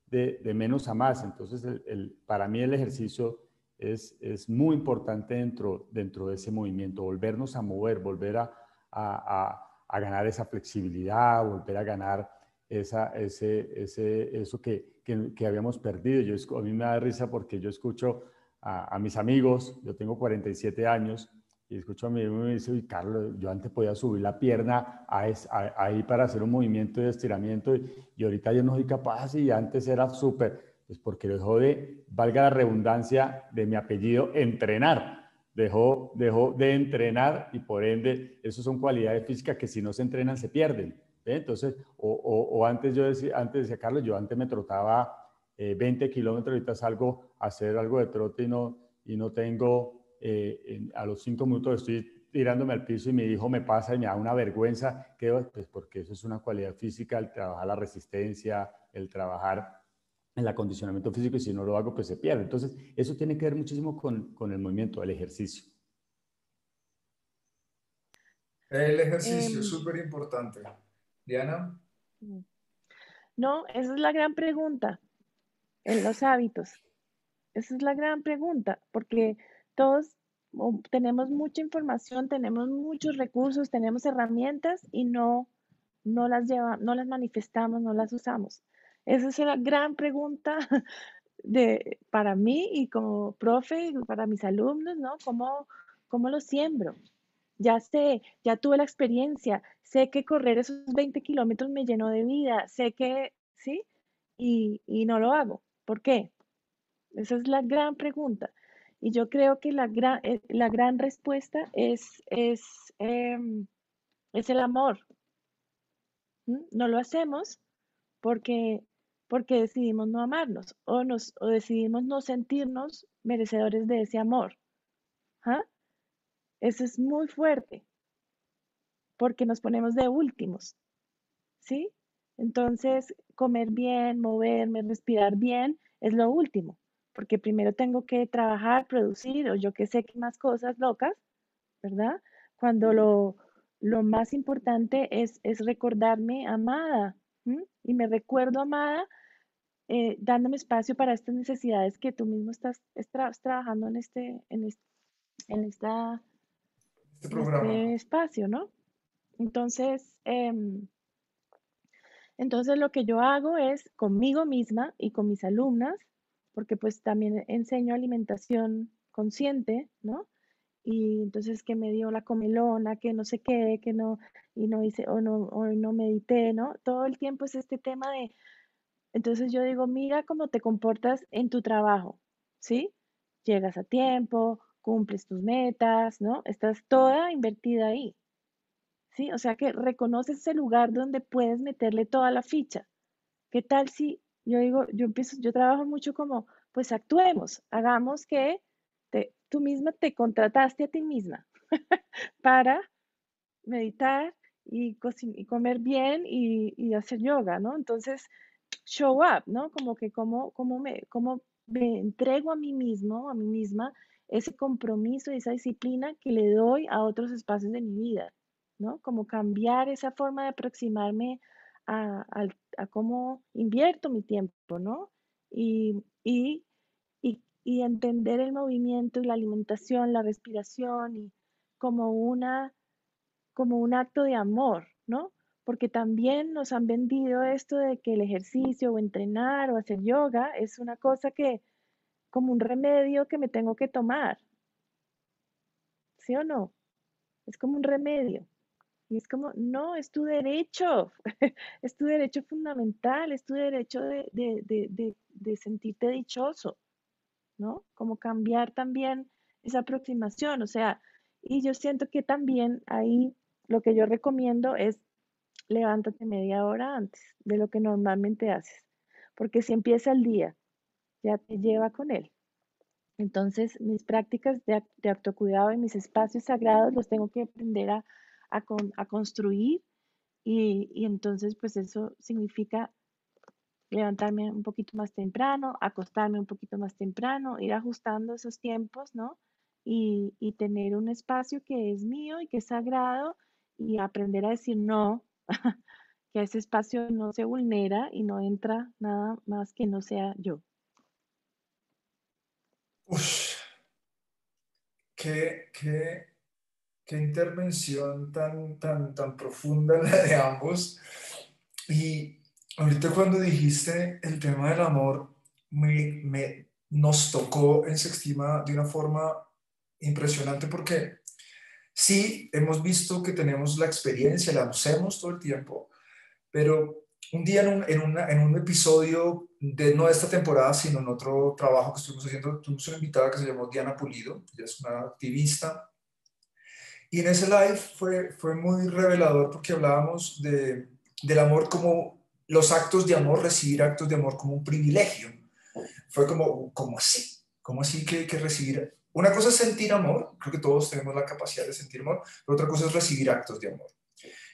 de, de menos a más. Entonces, el, el, para mí el ejercicio es, es muy importante dentro, dentro de ese movimiento, volvernos a mover, volver a, a, a, ganar esa flexibilidad, volver a ganar esa, ese, ese, eso que, que, que, habíamos perdido. Yo, a mí me da risa porque yo escucho a, a mis amigos, yo tengo 47 años, y escucho a amigo y me dice, Carlos, yo antes podía subir la pierna ahí para hacer un movimiento de estiramiento y, y ahorita yo no soy capaz y antes era súper pues porque dejó de, valga la redundancia de mi apellido, entrenar. Dejó, dejó de entrenar y por ende, eso son cualidades físicas que si no se entrenan se pierden. Entonces, o, o, o, antes yo decía, antes decía, Carlos, yo antes me trotaba eh, 20 kilómetros, ahorita salgo a hacer algo de trote y no, y no tengo, eh, en, a los cinco minutos estoy tirándome al piso y mi hijo me pasa y me da una vergüenza, que, pues porque eso es una cualidad física, el trabajar la resistencia, el trabajar el acondicionamiento físico y si no lo hago, pues se pierde. Entonces, eso tiene que ver muchísimo con, con el movimiento, el ejercicio. El ejercicio, es em, súper importante. Diana. No, esa es la gran pregunta en los hábitos. Esa es la gran pregunta, porque todos tenemos mucha información, tenemos muchos recursos, tenemos herramientas y no, no las lleva, no las manifestamos, no las usamos. Esa es la gran pregunta de, para mí y como profe, para mis alumnos, ¿no? ¿Cómo, cómo lo siembro? Ya sé, ya tuve la experiencia, sé que correr esos 20 kilómetros me llenó de vida, sé que, ¿sí? Y, y, no lo hago. ¿Por qué? Esa es la gran pregunta. Y yo creo que la gran, eh, la gran respuesta es, es, eh, es el amor. No lo hacemos porque porque decidimos no amarnos o, nos, o decidimos no sentirnos merecedores de ese amor. ¿Ah? Eso es muy fuerte, porque nos ponemos de últimos. ¿Sí? Entonces, comer bien, moverme, respirar bien es lo último, porque primero tengo que trabajar, producir o yo que sé qué más cosas locas, ¿verdad? Cuando lo, lo más importante es, es recordarme amada. Y me recuerdo amada eh, dándome espacio para estas necesidades que tú mismo estás, trabajando en este, en este, en esta, este, este espacio, ¿no? Entonces, em, entonces lo que yo hago es conmigo misma y con mis alumnas, porque pues también enseño alimentación consciente, ¿no? Y entonces que me dio la comelona, que no sé qué, que no, y no hice, o no, o no medité, ¿no? Todo el tiempo es este tema de entonces yo digo, mira cómo te comportas en tu trabajo, ¿sí? Llegas a tiempo, cumples tus metas, ¿no? Estás toda invertida ahí, ¿sí? O sea que reconoces ese lugar donde puedes meterle toda la ficha. ¿Qué tal si yo digo, yo empiezo, yo trabajo mucho como, pues actuemos, hagamos que tú misma te contrataste a ti misma para meditar y, comer bien y, y hacer yoga, ¿no? Entonces, show up, ¿no? Como que cómo, cómo, me, cómo me entrego a mí mismo, a mí misma, ese compromiso y esa disciplina que le doy a otros espacios de mi vida, ¿no? Como cambiar esa forma de aproximarme a, cómo invierto mi tiempo, ¿no? Y, y, y, entender el movimiento y la alimentación, la respiración y como una como un acto de amor, ¿no? Porque también nos han vendido esto de que el ejercicio o entrenar o hacer yoga es una cosa que, como un remedio que me tengo que tomar. ¿Sí o no? Es como un remedio. Y es como, no, es tu derecho, es tu derecho fundamental, es tu derecho de, de, sentirte dichoso, ¿no? Como cambiar también esa aproximación, o sea, y yo siento que también ahí lo que yo recomiendo es levántate media hora antes de lo que normalmente haces, porque si empieza el día, ya te lleva con él. Entonces, mis prácticas de, autocuidado y mis espacios sagrados los tengo que aprender a, construir y, y, entonces, pues eso significa levantarme un poquito más temprano, acostarme un poquito más temprano, ir ajustando esos tiempos, ¿no? Y, y tener un espacio que es mío y que es sagrado y aprender a decir no que ese espacio no se vulnera y no entra nada más que no sea yo. Uf, qué, qué, qué intervención tan, tan, tan profunda la de ambos. Y ahorita cuando dijiste el tema del amor, me, me, nos tocó en Sextima de una forma impresionante porque Sí, hemos visto que tenemos la experiencia, la usamos todo el tiempo, pero un día en un, en, un episodio de no de esta temporada, sino en otro trabajo que estuvimos haciendo, tuvimos una invitada que se llamó Diana Pulido, ella es una activista, y en ese live fue, fue muy revelador porque hablábamos de, del amor como los actos de amor, recibir actos de amor como un privilegio. Fue como, como así, como así que, que recibir una cosa es sentir amor, creo que todos tenemos la capacidad de sentir amor, pero otra cosa es recibir actos de amor.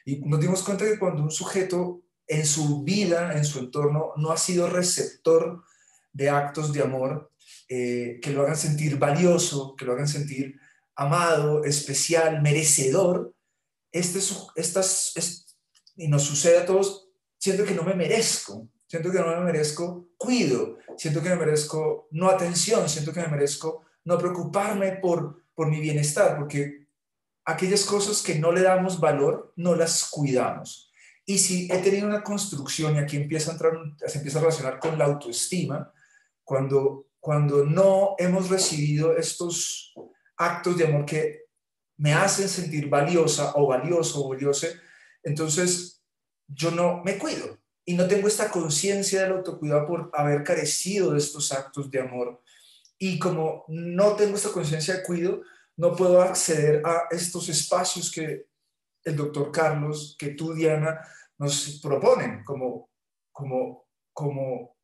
Y nos dimos cuenta que cuando un sujeto en su vida, en su entorno, no ha sido receptor de actos de amor eh, que lo hagan sentir valioso, que lo hagan sentir amado, especial, merecedor, este, estas, y nos sucede a todos, siento que no me merezco, siento que no me merezco cuido, siento que me merezco no atención, siento que me merezco no preocuparme por, por mi bienestar, porque aquellas cosas que no le damos valor, no las cuidamos. Y si he tenido una construcción, y aquí empieza a entrar, empieza a relacionar con la autoestima, cuando, cuando no hemos recibido estos actos de amor que me hacen sentir valiosa o valioso o entonces yo no me cuido y no tengo esta conciencia del autocuidado por haber carecido de estos actos de amor y como no tengo esta conciencia de cuido, no puedo acceder a estos espacios que el doctor Carlos, que tú, Diana, nos proponen, como, como, como,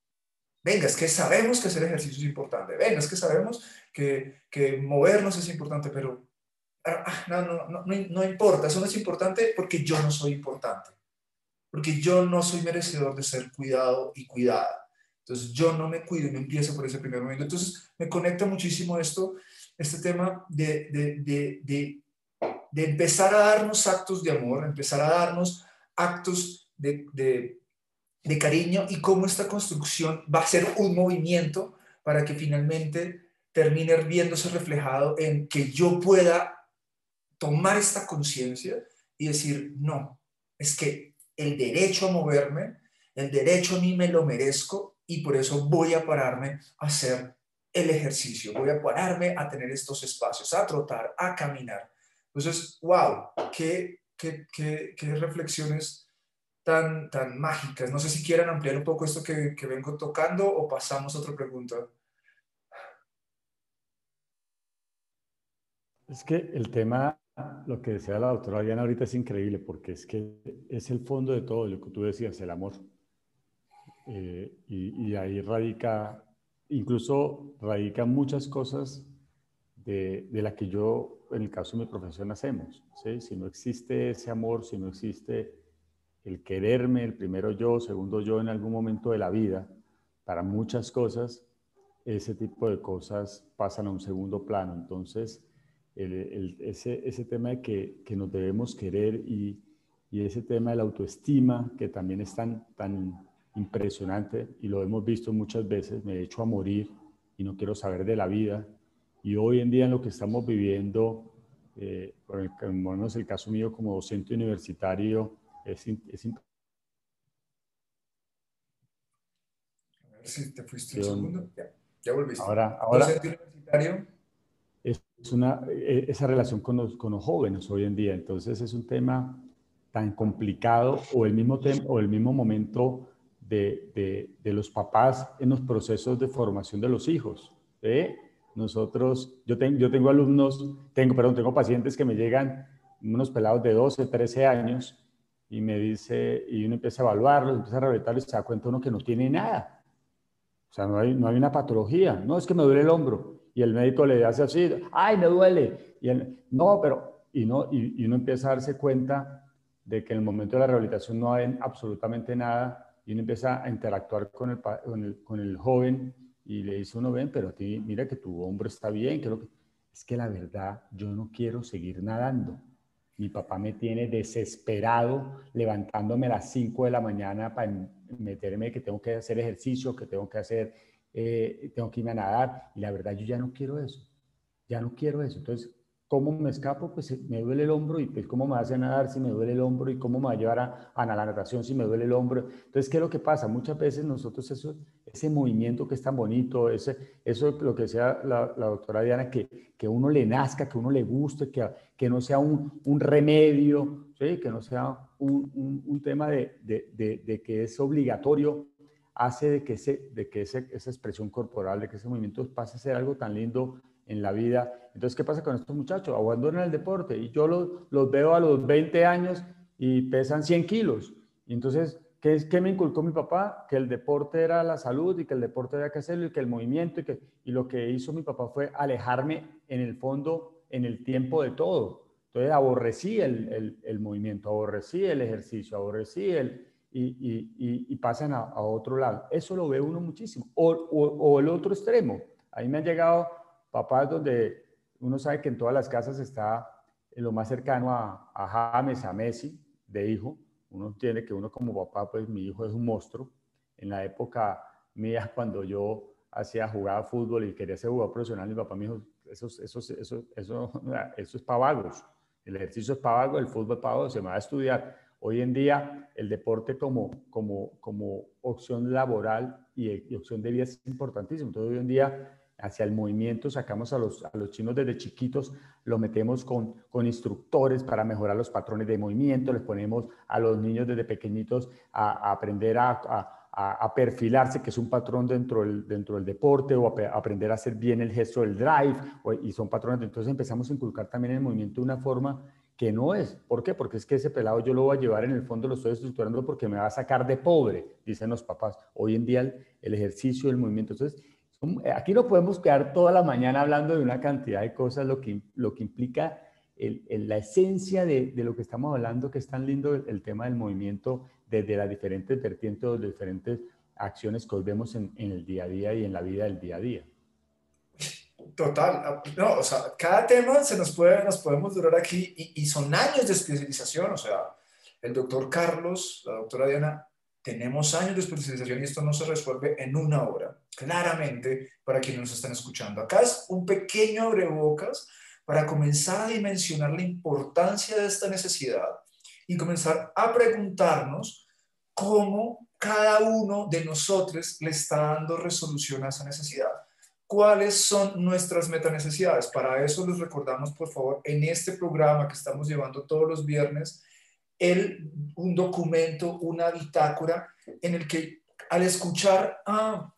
venga, es que sabemos que hacer ejercicio es importante, venga, es que sabemos que, que movernos es importante, pero ah, ah, no, no, no, no importa, eso no es importante porque yo no soy importante, porque yo no soy merecedor de ser cuidado y cuidada. Entonces yo no me cuido y me empiezo por ese primer momento. Entonces me conecta muchísimo esto, este tema de, de, de, de, empezar a darnos actos de amor, empezar a darnos actos de cariño y cómo esta construcción va a ser un movimiento para que finalmente termine viéndose reflejado en que yo pueda tomar esta conciencia y decir, no, es que el derecho a moverme, el derecho a mí me lo merezco y por eso voy a pararme a hacer el ejercicio, voy a pararme a tener estos espacios, a trotar, a caminar. Entonces, wow, qué, qué, qué, qué reflexiones tan, tan mágicas. No sé si quieran ampliar un poco esto que, que vengo tocando o pasamos a otra pregunta. Es que el tema, lo que decía la doctora Diana ahorita es increíble porque es que es el fondo de todo lo que tú decías, el amor. Eh, y, y, ahí radica, incluso radica muchas cosas de, de la que yo, en el caso de mi profesión, hacemos. ¿sí? Si no existe ese amor, si no existe el quererme, el primero yo, segundo yo en algún momento de la vida, para muchas cosas, ese tipo de cosas pasan a un segundo plano. Entonces, ese, ese, tema de que, que, nos debemos querer y, y, ese tema de la autoestima, que también es tan, tan impresionante y lo hemos visto muchas veces, me he hecho a morir y no quiero saber de la vida. Y hoy en día en lo que estamos viviendo, eh, por el, menos el caso mío como docente universitario, es, es A ver si te fuiste un segundo. Ya, ya volviste. Ahora, ahora. Docente universitario es una, e, esa relación con los, con los, jóvenes hoy en día. Entonces es un tema tan complicado o el mismo, o el mismo momento de, de, los papás en los procesos de formación de los hijos. ¿eh? Nosotros, yo, tengo yo tengo alumnos, tengo, perdón, tengo pacientes que me llegan, unos pelados de 12, 13 años, y me dice, y uno empieza a evaluarlos, empieza a rehabilitarlos y se da cuenta uno que no tiene nada. O sea, no hay, no hay una patología. No, es que me duele el hombro y el médico le hace así, ay, me duele. Y él, no, pero, y, no, y, uno empieza a darse cuenta de que en el momento de la rehabilitación no hay absolutamente nada y uno empieza a interactuar con el, con el, con el joven y le dice uno, ven, pero a ti, mira que tu hombro está bien, creo que... Es que la verdad, yo no quiero seguir nadando. Mi papá me tiene desesperado levantándome a las 5 de la mañana para meterme que tengo que hacer ejercicio, que tengo que hacer eh, tengo que irme a nadar y la verdad yo ya no quiero eso, ya no quiero eso. Entonces, ¿cómo me escapo? Pues eh, me duele el hombro y pues ¿cómo me hace nadar si me duele el hombro y cómo me va a llevar a, a la natación si me duele el hombro? Entonces, ¿qué es lo que pasa? Muchas veces nosotros eso, ese movimiento que es tan bonito, ese, eso es lo que decía la, la, doctora Diana, que, que uno le nazca, que uno le guste, que, que no sea un, un remedio, ¿sí? que no sea un, un, un tema de, de, de, de que es obligatorio hace de que, ese, de que esa expresión corporal, de que ese movimiento pase a ser algo tan lindo en la vida. Entonces, ¿qué pasa con estos muchachos? Abandonan el deporte y yo los, los veo a los 20 años y pesan 100 kilos. Y entonces, ¿qué, es, ¿qué me inculcó mi papá? Que el deporte era la salud y que el deporte había que hacerlo y que el movimiento y que y lo que hizo mi papá fue alejarme en el fondo, en el tiempo de todo. Entonces aborrecí el, el, el movimiento, aborrecí el ejercicio, aborrecí el, y, y, pasan a, otro lado. Eso lo ve uno muchísimo. O, o, el otro extremo. Ahí me han llegado papás donde uno sabe que en todas las casas está lo más cercano a, a James, a Messi, de hijo. Uno tiene que uno como papá, pues mi hijo es un monstruo. En la época mía, cuando yo hacía, jugaba fútbol y quería ser jugador profesional, mi papá me dijo, eso, eso, eso, eso, eso es para vagos. El ejercicio es para vagos, el fútbol es para vagos, se me va a estudiar Hoy en día el deporte como, como, como opción laboral y, opción de vida es importantísimo. Entonces hoy en día hacia el movimiento sacamos a los, a los chinos desde chiquitos, lo metemos con, con instructores para mejorar los patrones de movimiento, les ponemos a los niños desde pequeñitos a, aprender a, a, perfilarse, que es un patrón dentro del, dentro del deporte, o aprender a hacer bien el gesto del drive, y son patrones. Entonces empezamos a inculcar también el movimiento de una forma que no es. ¿Por qué? Porque es que ese pelado yo lo voy a llevar en el fondo, lo estoy estructurando porque me va a sacar de pobre, dicen los papás. Hoy en día el, ejercicio, el movimiento. Entonces, aquí no podemos quedar toda la mañana hablando de una cantidad de cosas, lo que, lo que implica el, la esencia de, de, lo que estamos hablando, que es tan lindo el, tema del movimiento desde las diferentes vertientes, las diferentes acciones que hoy vemos en, en el día a día y en la vida del día a día. Total, ah, no, o sea, cada tema se nos puede, nos podemos durar aquí y, y, son años de especialización, o sea, el doctor Carlos, la doctora Diana, tenemos años de especialización y esto no se resuelve en una hora, claramente para quienes nos están escuchando. Acá es un pequeño abrebocas para comenzar a dimensionar la importancia de esta necesidad y comenzar a preguntarnos cómo cada uno de nosotros le está dando resolución a esa necesidad. ¿Cuáles son nuestras metanecesidades? Para eso les recordamos, por favor, en este programa que estamos llevando todos los viernes, el, un documento, una bitácora, en el que al escuchar a,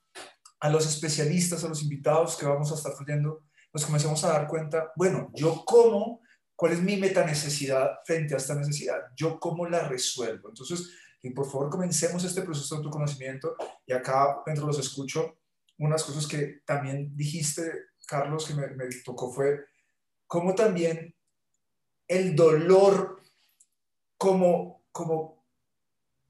a los especialistas, a los invitados que vamos a estar trayendo, nos comenzamos a dar cuenta, bueno, yo cómo, cuál es mi metanecesidad frente a esta necesidad, yo cómo la resuelvo. Entonces, y por favor comencemos este proceso de autoconocimiento y acá mientras los escucho, unas cosas que también dijiste, Carlos, que me, me tocó fue cómo también el dolor como, como,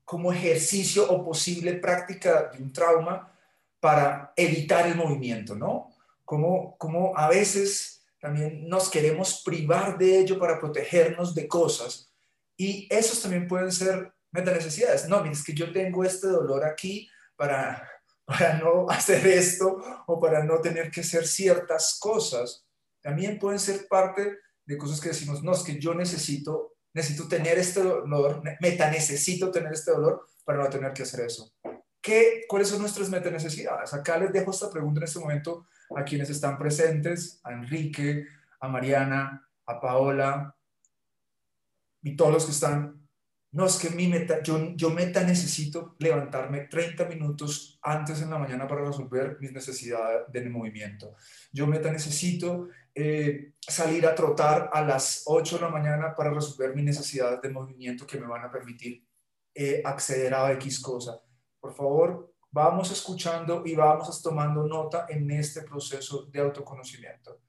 como ejercicio o posible práctica de un trauma para evitar el movimiento, ¿no? Como, como a veces también nos queremos privar de ello para protegernos de cosas y esos también pueden ser necesidades. No, es que yo tengo este dolor aquí para, para no hacer esto o para no tener que hacer ciertas cosas. También pueden ser parte de cosas que decimos, no, es que yo necesito necesito tener este dolor, meta necesito tener este dolor para no tener que hacer eso. ¿Qué, ¿Cuáles son nuestras meta necesidades? Acá les dejo esta pregunta en este momento a quienes están presentes, a Enrique, a Mariana, a Paola y todos los que están. No, es que mi meta, yo, yo meta necesito levantarme 30 minutos antes en la mañana para resolver mis necesidades de movimiento. Yo meta necesito eh, salir a trotar a las 8 de la mañana para resolver mis necesidades de movimiento que me van a permitir eh, acceder a X cosa. Por favor, vamos escuchando y vamos tomando nota en este proceso de autoconocimiento.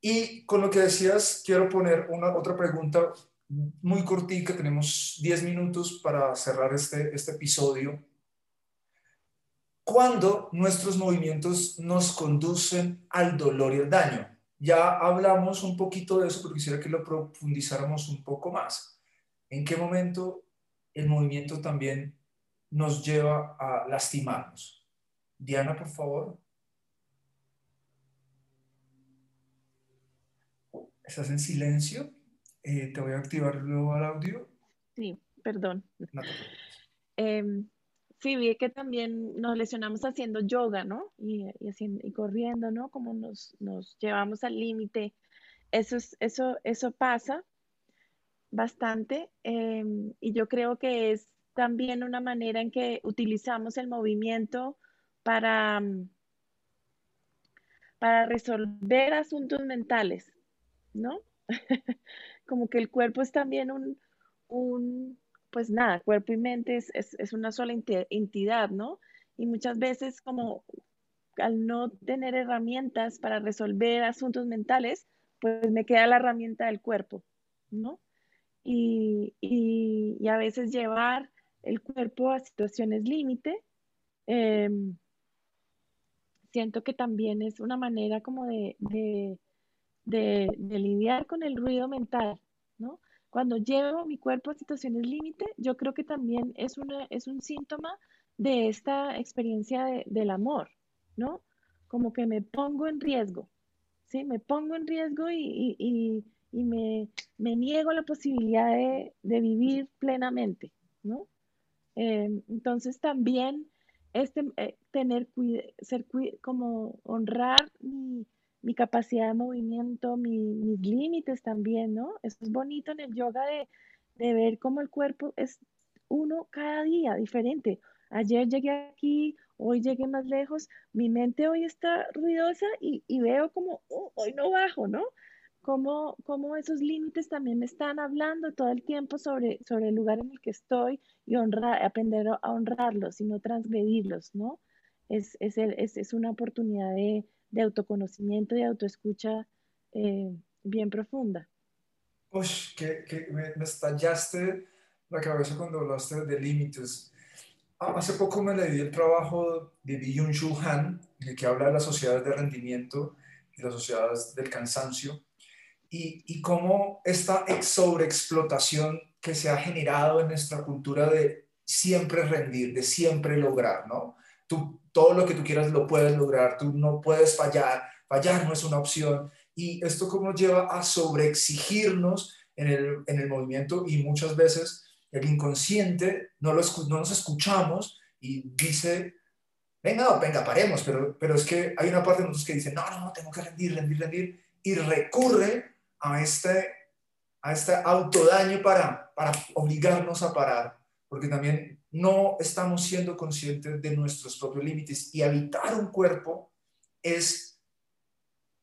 Y con lo que decías, quiero poner una otra pregunta muy cortica, tenemos 10 minutos para cerrar este, este episodio cuando nuestros movimientos nos conducen al dolor y al daño. Ya hablamos un poquito de eso, pero quisiera que lo profundizáramos un poco más. ¿En qué momento el movimiento también nos lleva a lastimarnos? Diana, por favor. ¿Estás en silencio? Eh, te voy a activar luego al audio. Sí, perdón. Sí, vi que también nos lesionamos haciendo yoga, ¿no? Y, haciendo, y corriendo, ¿no? Como nos, nos llevamos al límite. Eso, eso, eso pasa bastante em, y yo creo que es también una manera en que utilizamos el movimiento para, mm, para resolver asuntos mentales, ¿no? Como que el cuerpo es también un, un pues nada, cuerpo y mente es, una sola entidad, ¿no? Y muchas veces como al no tener herramientas para resolver asuntos mentales, pues me queda la herramienta del cuerpo, ¿no? Y, a veces llevar el cuerpo a situaciones límite, em, siento que también es una manera como de lidiar con el ruido mental, ¿no? Cuando llevo mi cuerpo a situaciones límite, yo creo que también es, una, es un síntoma de esta experiencia del amor, ¿no? Como que me pongo en riesgo, ¿sí? Me pongo en riesgo y, me, niego la posibilidad de, vivir plenamente, ¿no? Em, entonces también este, eh, tener, ser, como honrar mi, mi capacidad de movimiento, mis límites también, ¿no? Eso es bonito en el yoga de, ver cómo el cuerpo es uno cada día diferente. Ayer llegué aquí, hoy llegué más lejos, mi mente hoy está ruidosa y, veo como, oh, hoy no bajo, ¿no? Cómo, cómo esos límites también me están hablando todo el tiempo sobre, sobre el lugar en el que estoy y honrar, aprender a honrarlos y no transgredirlos, ¿no? Es, es, es, es una oportunidad de, de autoconocimiento y autoescucha eh, bien profunda. Uy, que, que me, estallaste la cabeza cuando hablaste de límites. Ah, hace poco me leí el trabajo de Byung-Chul Han, el que habla de las sociedades de rendimiento y las sociedades del cansancio, y, y cómo esta sobreexplotación que se ha generado en nuestra cultura de siempre rendir, de siempre lograr, ¿no? Tú, todo lo que tú quieras lo puedes lograr, tú no puedes fallar, fallar no es una opción. Y esto como nos lleva a sobreexigirnos en el, en el movimiento y muchas veces el inconsciente no, lo, no nos escuchamos y dice, venga, venga, paremos, pero, pero es que hay una parte de nosotros que dice, no, no, no, tengo que rendir, rendir, rendir, y recurre a este, a este autodaño para, para obligarnos a parar, porque también no estamos siendo conscientes de nuestros propios límites y habitar un cuerpo es,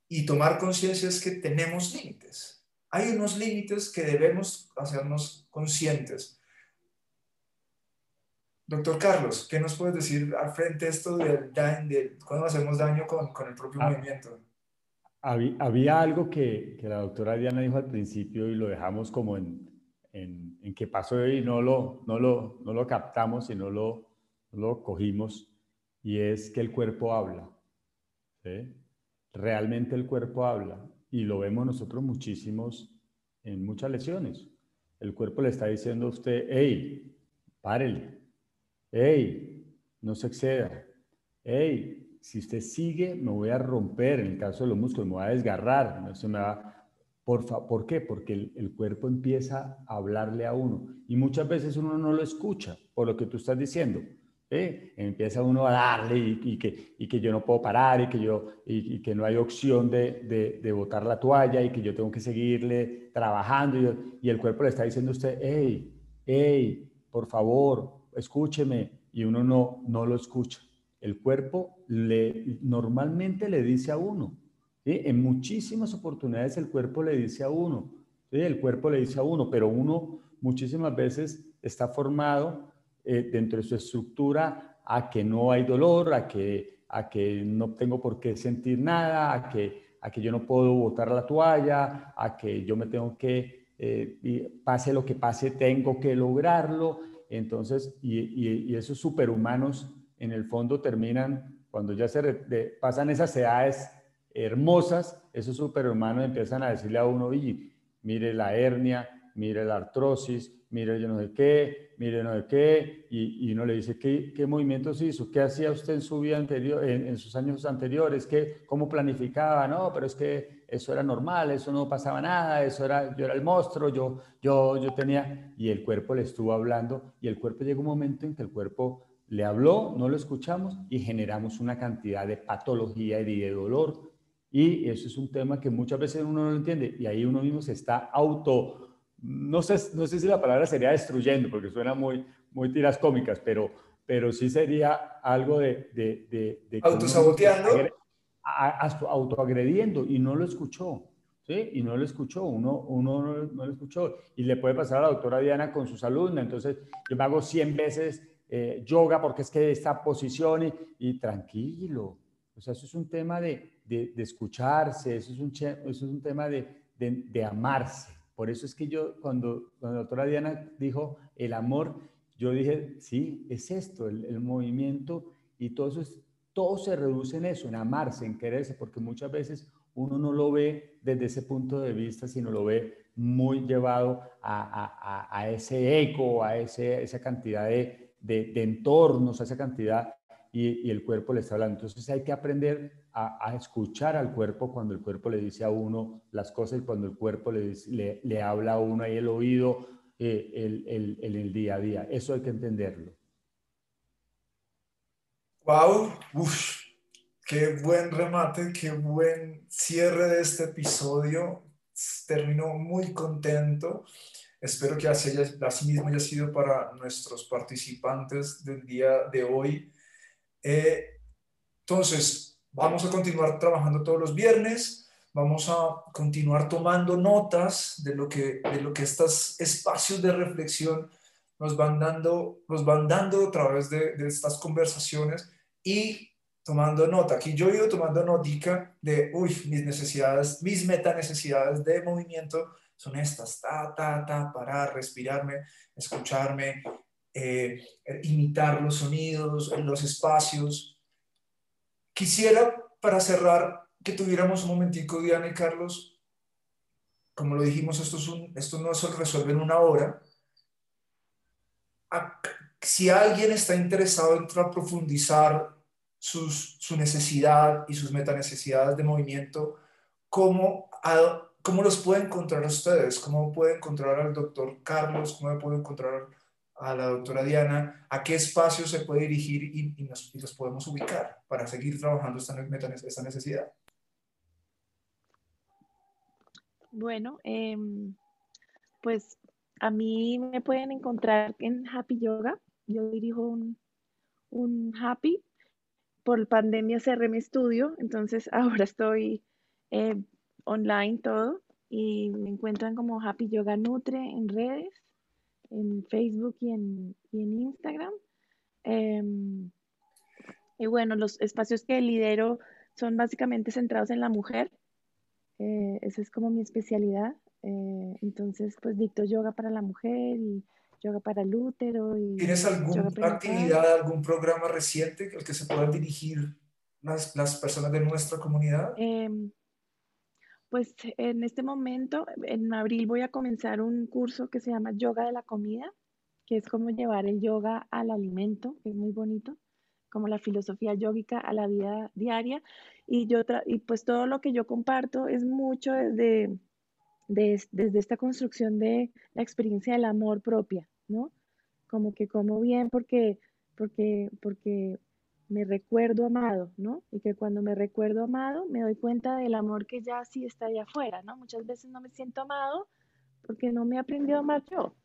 y tomar conciencia es que tenemos límites. Hay unos límites que debemos hacernos conscientes. Doctor Carlos, ¿qué nos puedes decir al frente de esto del daño, de cuando hacemos daño con, con el propio ah, movimiento? Había, había algo que, que, la doctora Diana dijo al principio y lo dejamos como en, en, en qué pasó y no lo, no lo, no lo captamos y no lo, no lo cogimos, y es que el cuerpo habla. ¿sí? Realmente el cuerpo habla y lo vemos nosotros muchísimos en muchas lesiones. El cuerpo le está diciendo a usted, hey, párele, hey, no se exceda, hey, si usted sigue, me voy a romper, en el caso de los músculos, me voy a desgarrar, se me va... Por, ¿Por qué? Porque el, cuerpo empieza a hablarle a uno y muchas veces uno no lo escucha por lo que tú estás diciendo. Empieza uno a darle y, que, y, que, yo no puedo parar y que, yo, y, que no hay opción de, de, botar la toalla y que yo tengo que seguirle trabajando y, el cuerpo le está diciendo a usted, hey, hey, por favor, escúcheme y uno no, no lo escucha. El cuerpo le, normalmente le dice a uno, en muchísimas oportunidades el cuerpo le dice a uno, el cuerpo le dice a uno, pero uno muchísimas veces está formado eh, dentro de su estructura a que no hay dolor, a que, a que no tengo por qué sentir nada, a que, a que yo no puedo botar la toalla, a que yo me tengo que, eh, pase lo que pase, tengo que lograrlo. Entonces, y, y, esos superhumanos en el fondo terminan, cuando ya se pasan esas edades hermosas, esos superhumanos empiezan a decirle a uno, oye, mire la hernia, mire la artrosis, mire yo no sé qué, mire no sé qué, y, y uno le dice, ¿qué, ¿qué, movimientos hizo? ¿Qué hacía usted en su vida anterior, en, sus años anteriores? ¿Qué, ¿Cómo planificaba? No, pero es que eso era normal, eso no pasaba nada, eso era, yo era el monstruo, yo, yo, yo tenía, y el cuerpo le estuvo hablando, y el cuerpo llegó un momento en que el cuerpo le habló, no lo escuchamos y generamos una cantidad de patología y de dolor. Y eso es un tema que muchas veces uno no lo entiende y ahí uno mismo se está auto no sé, no sé si la palabra sería destruyendo, porque suena muy, muy tiras cómicas, pero, pero sí sería algo de... de, de, Autosaboteando. Autoagrediendo y no lo escuchó. ¿sí? Y no lo escuchó, uno, uno no, lo escuchó. Y le puede pasar a la doctora Diana con sus alumnos. Entonces, yo me hago 100 veces eh, yoga porque es que esta posición y, y, tranquilo. O sea, eso es un tema de, de, escucharse, eso es un, eso es un tema de amarse. Por eso es que yo, cuando, la doctora Diana dijo el amor, yo dije, sí, es esto, el, movimiento y todo eso es, todo se reduce en eso, en amarse, en quererse, porque muchas veces uno no lo ve desde ese punto de vista, sino lo ve muy llevado a, ese eco, a ese, esa cantidad de, de, entornos, a esa cantidad, y, el cuerpo le está hablando. Entonces hay que aprender a, escuchar al cuerpo cuando el cuerpo le dice a uno las cosas y cuando el cuerpo le, le, habla a uno ahí el oído eh, el, el, el, día a día. Eso hay que entenderlo. ¡Wow! Uf, ¡Qué buen remate! ¡Qué buen cierre de este episodio! Terminó muy contento. Espero que así, así mismo haya sido para nuestros participantes del día de hoy. Eh, entonces, Vamos a continuar trabajando todos los viernes, vamos a continuar tomando notas de lo que, de lo que estos espacios de reflexión nos van dando, nos van dando a través de, estas conversaciones y tomando nota. Aquí yo he ido tomando notica de, uy, mis necesidades, mis meta necesidades de movimiento son estas, ta, ta, ta, parar, respirarme, escucharme, eh, imitar los sonidos, los espacios, Quisiera, para cerrar, que tuviéramos un momentico, Diana y Carlos. Como lo dijimos, esto, es un, esto no se resuelve en una hora. si alguien está interesado en profundizar sus, su necesidad y sus metanecesidades de movimiento, ¿cómo, ¿cómo los puede encontrar ustedes? ¿Cómo puede encontrar al doctor Carlos? ¿Cómo puede encontrar a la doctora Diana? ¿A qué espacio se puede dirigir y, nos, podemos ubicar para seguir trabajando esta, esta necesidad? Bueno, em, pues a mí me pueden encontrar en Happy Yoga. Yo dirijo un, un Happy. Por pandemia cerré mi estudio, entonces ahora estoy eh, online todo y me encuentran como Happy Yoga Nutre en redes, en Facebook y en, Instagram. Em, y bueno, los espacios que lidero son básicamente centrados en la mujer. Eh, esa es como mi especialidad. Eh, entonces, pues dicto yoga para la mujer y yoga para el útero. Y ¿Tienes alguna actividad, algún programa reciente al que se puedan dirigir las, las personas de nuestra comunidad? Pues en este momento, en abril voy a comenzar un curso que se llama Yoga de la Comida, que es como llevar el yoga al alimento, que es muy bonito, como la filosofía yógica a la vida diaria. Y, yo y pues todo lo que yo comparto es mucho desde desde esta construcción de la experiencia del amor propia, ¿no? Como que como bien porque, porque, porque me recuerdo amado, ¿no? Y que cuando me recuerdo amado me doy cuenta del amor que ya sí está allá afuera, ¿no? Muchas veces no me siento amado porque no me he aprendido a amar yo.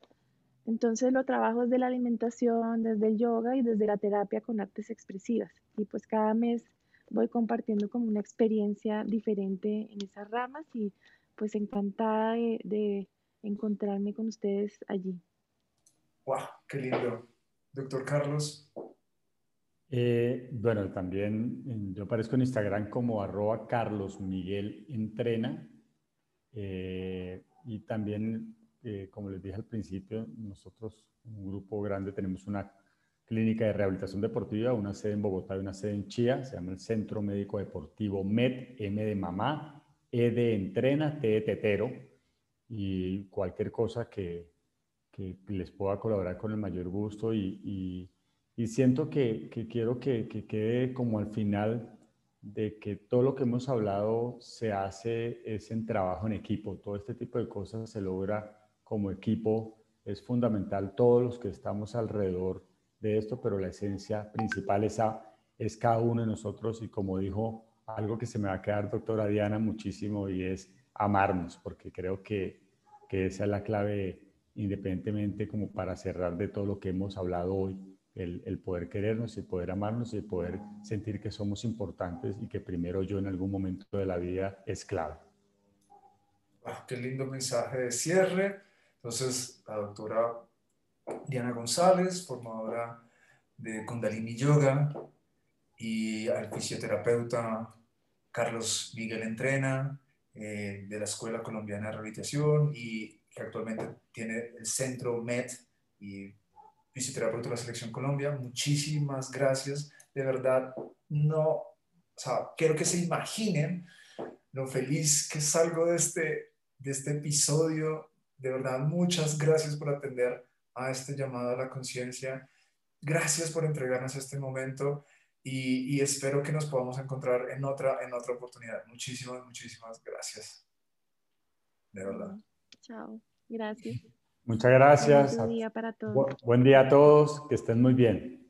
Entonces lo trabajo desde la alimentación, desde el yoga y desde la terapia con artes expresivas. Y pues cada mes voy compartiendo como una experiencia diferente en esas ramas y pues encantada de, encontrarme con ustedes allí. ¡Wow! ¡Qué lindo! Doctor Carlos. Eh, bueno, también mm, yo aparezco en Instagram como arroba Carlos Miguel Entrena. Eh, y también, eh, como les dije al principio, nosotros, un grupo grande, tenemos una clínica de rehabilitación deportiva, una sede en Bogotá y una sede en Chía, se llama el Centro Médico Deportivo MED, M de Mamá, e de entrena, T de tetero y cualquier cosa que, que, les pueda colaborar con el mayor gusto y, y, siento que, que quiero que, que, quede como al final de que todo lo que hemos hablado se hace es en trabajo en equipo, todo este tipo de cosas se logra como equipo, es fundamental todos los que estamos alrededor de esto, pero la esencia principal es, es cada uno de nosotros. Y como dijo algo que se me va a quedar, doctora Diana, muchísimo y es amarnos, porque creo que, que esa es la clave, independientemente como para cerrar de todo lo que hemos hablado hoy, el, el, poder querernos, el poder amarnos y el poder sentir que somos importantes y que primero yo en algún momento de la vida es clave. Ah, qué lindo mensaje de cierre. Entonces, la doctora Diana González, formadora de Kundalini Yoga, y al fisioterapeuta Carlos Miguel Entrena, eh, de la Escuela Colombiana de Rehabilitación y que actualmente tiene el Centro MED y fisioterapeuta de la Selección Colombia. Muchísimas gracias. De verdad, no, o sea, quiero que se imaginen lo feliz que salgo de este, de este episodio. De verdad, muchas gracias por atender a este llamado a la conciencia. Gracias por entregarnos este momento y, espero que nos podamos encontrar en otra, en otra oportunidad. Muchísimas, muchísimas gracias. De verdad. Chao. Gracias. Muchas gracias. Buen día para todos. Buen día a todos. Que estén muy bien.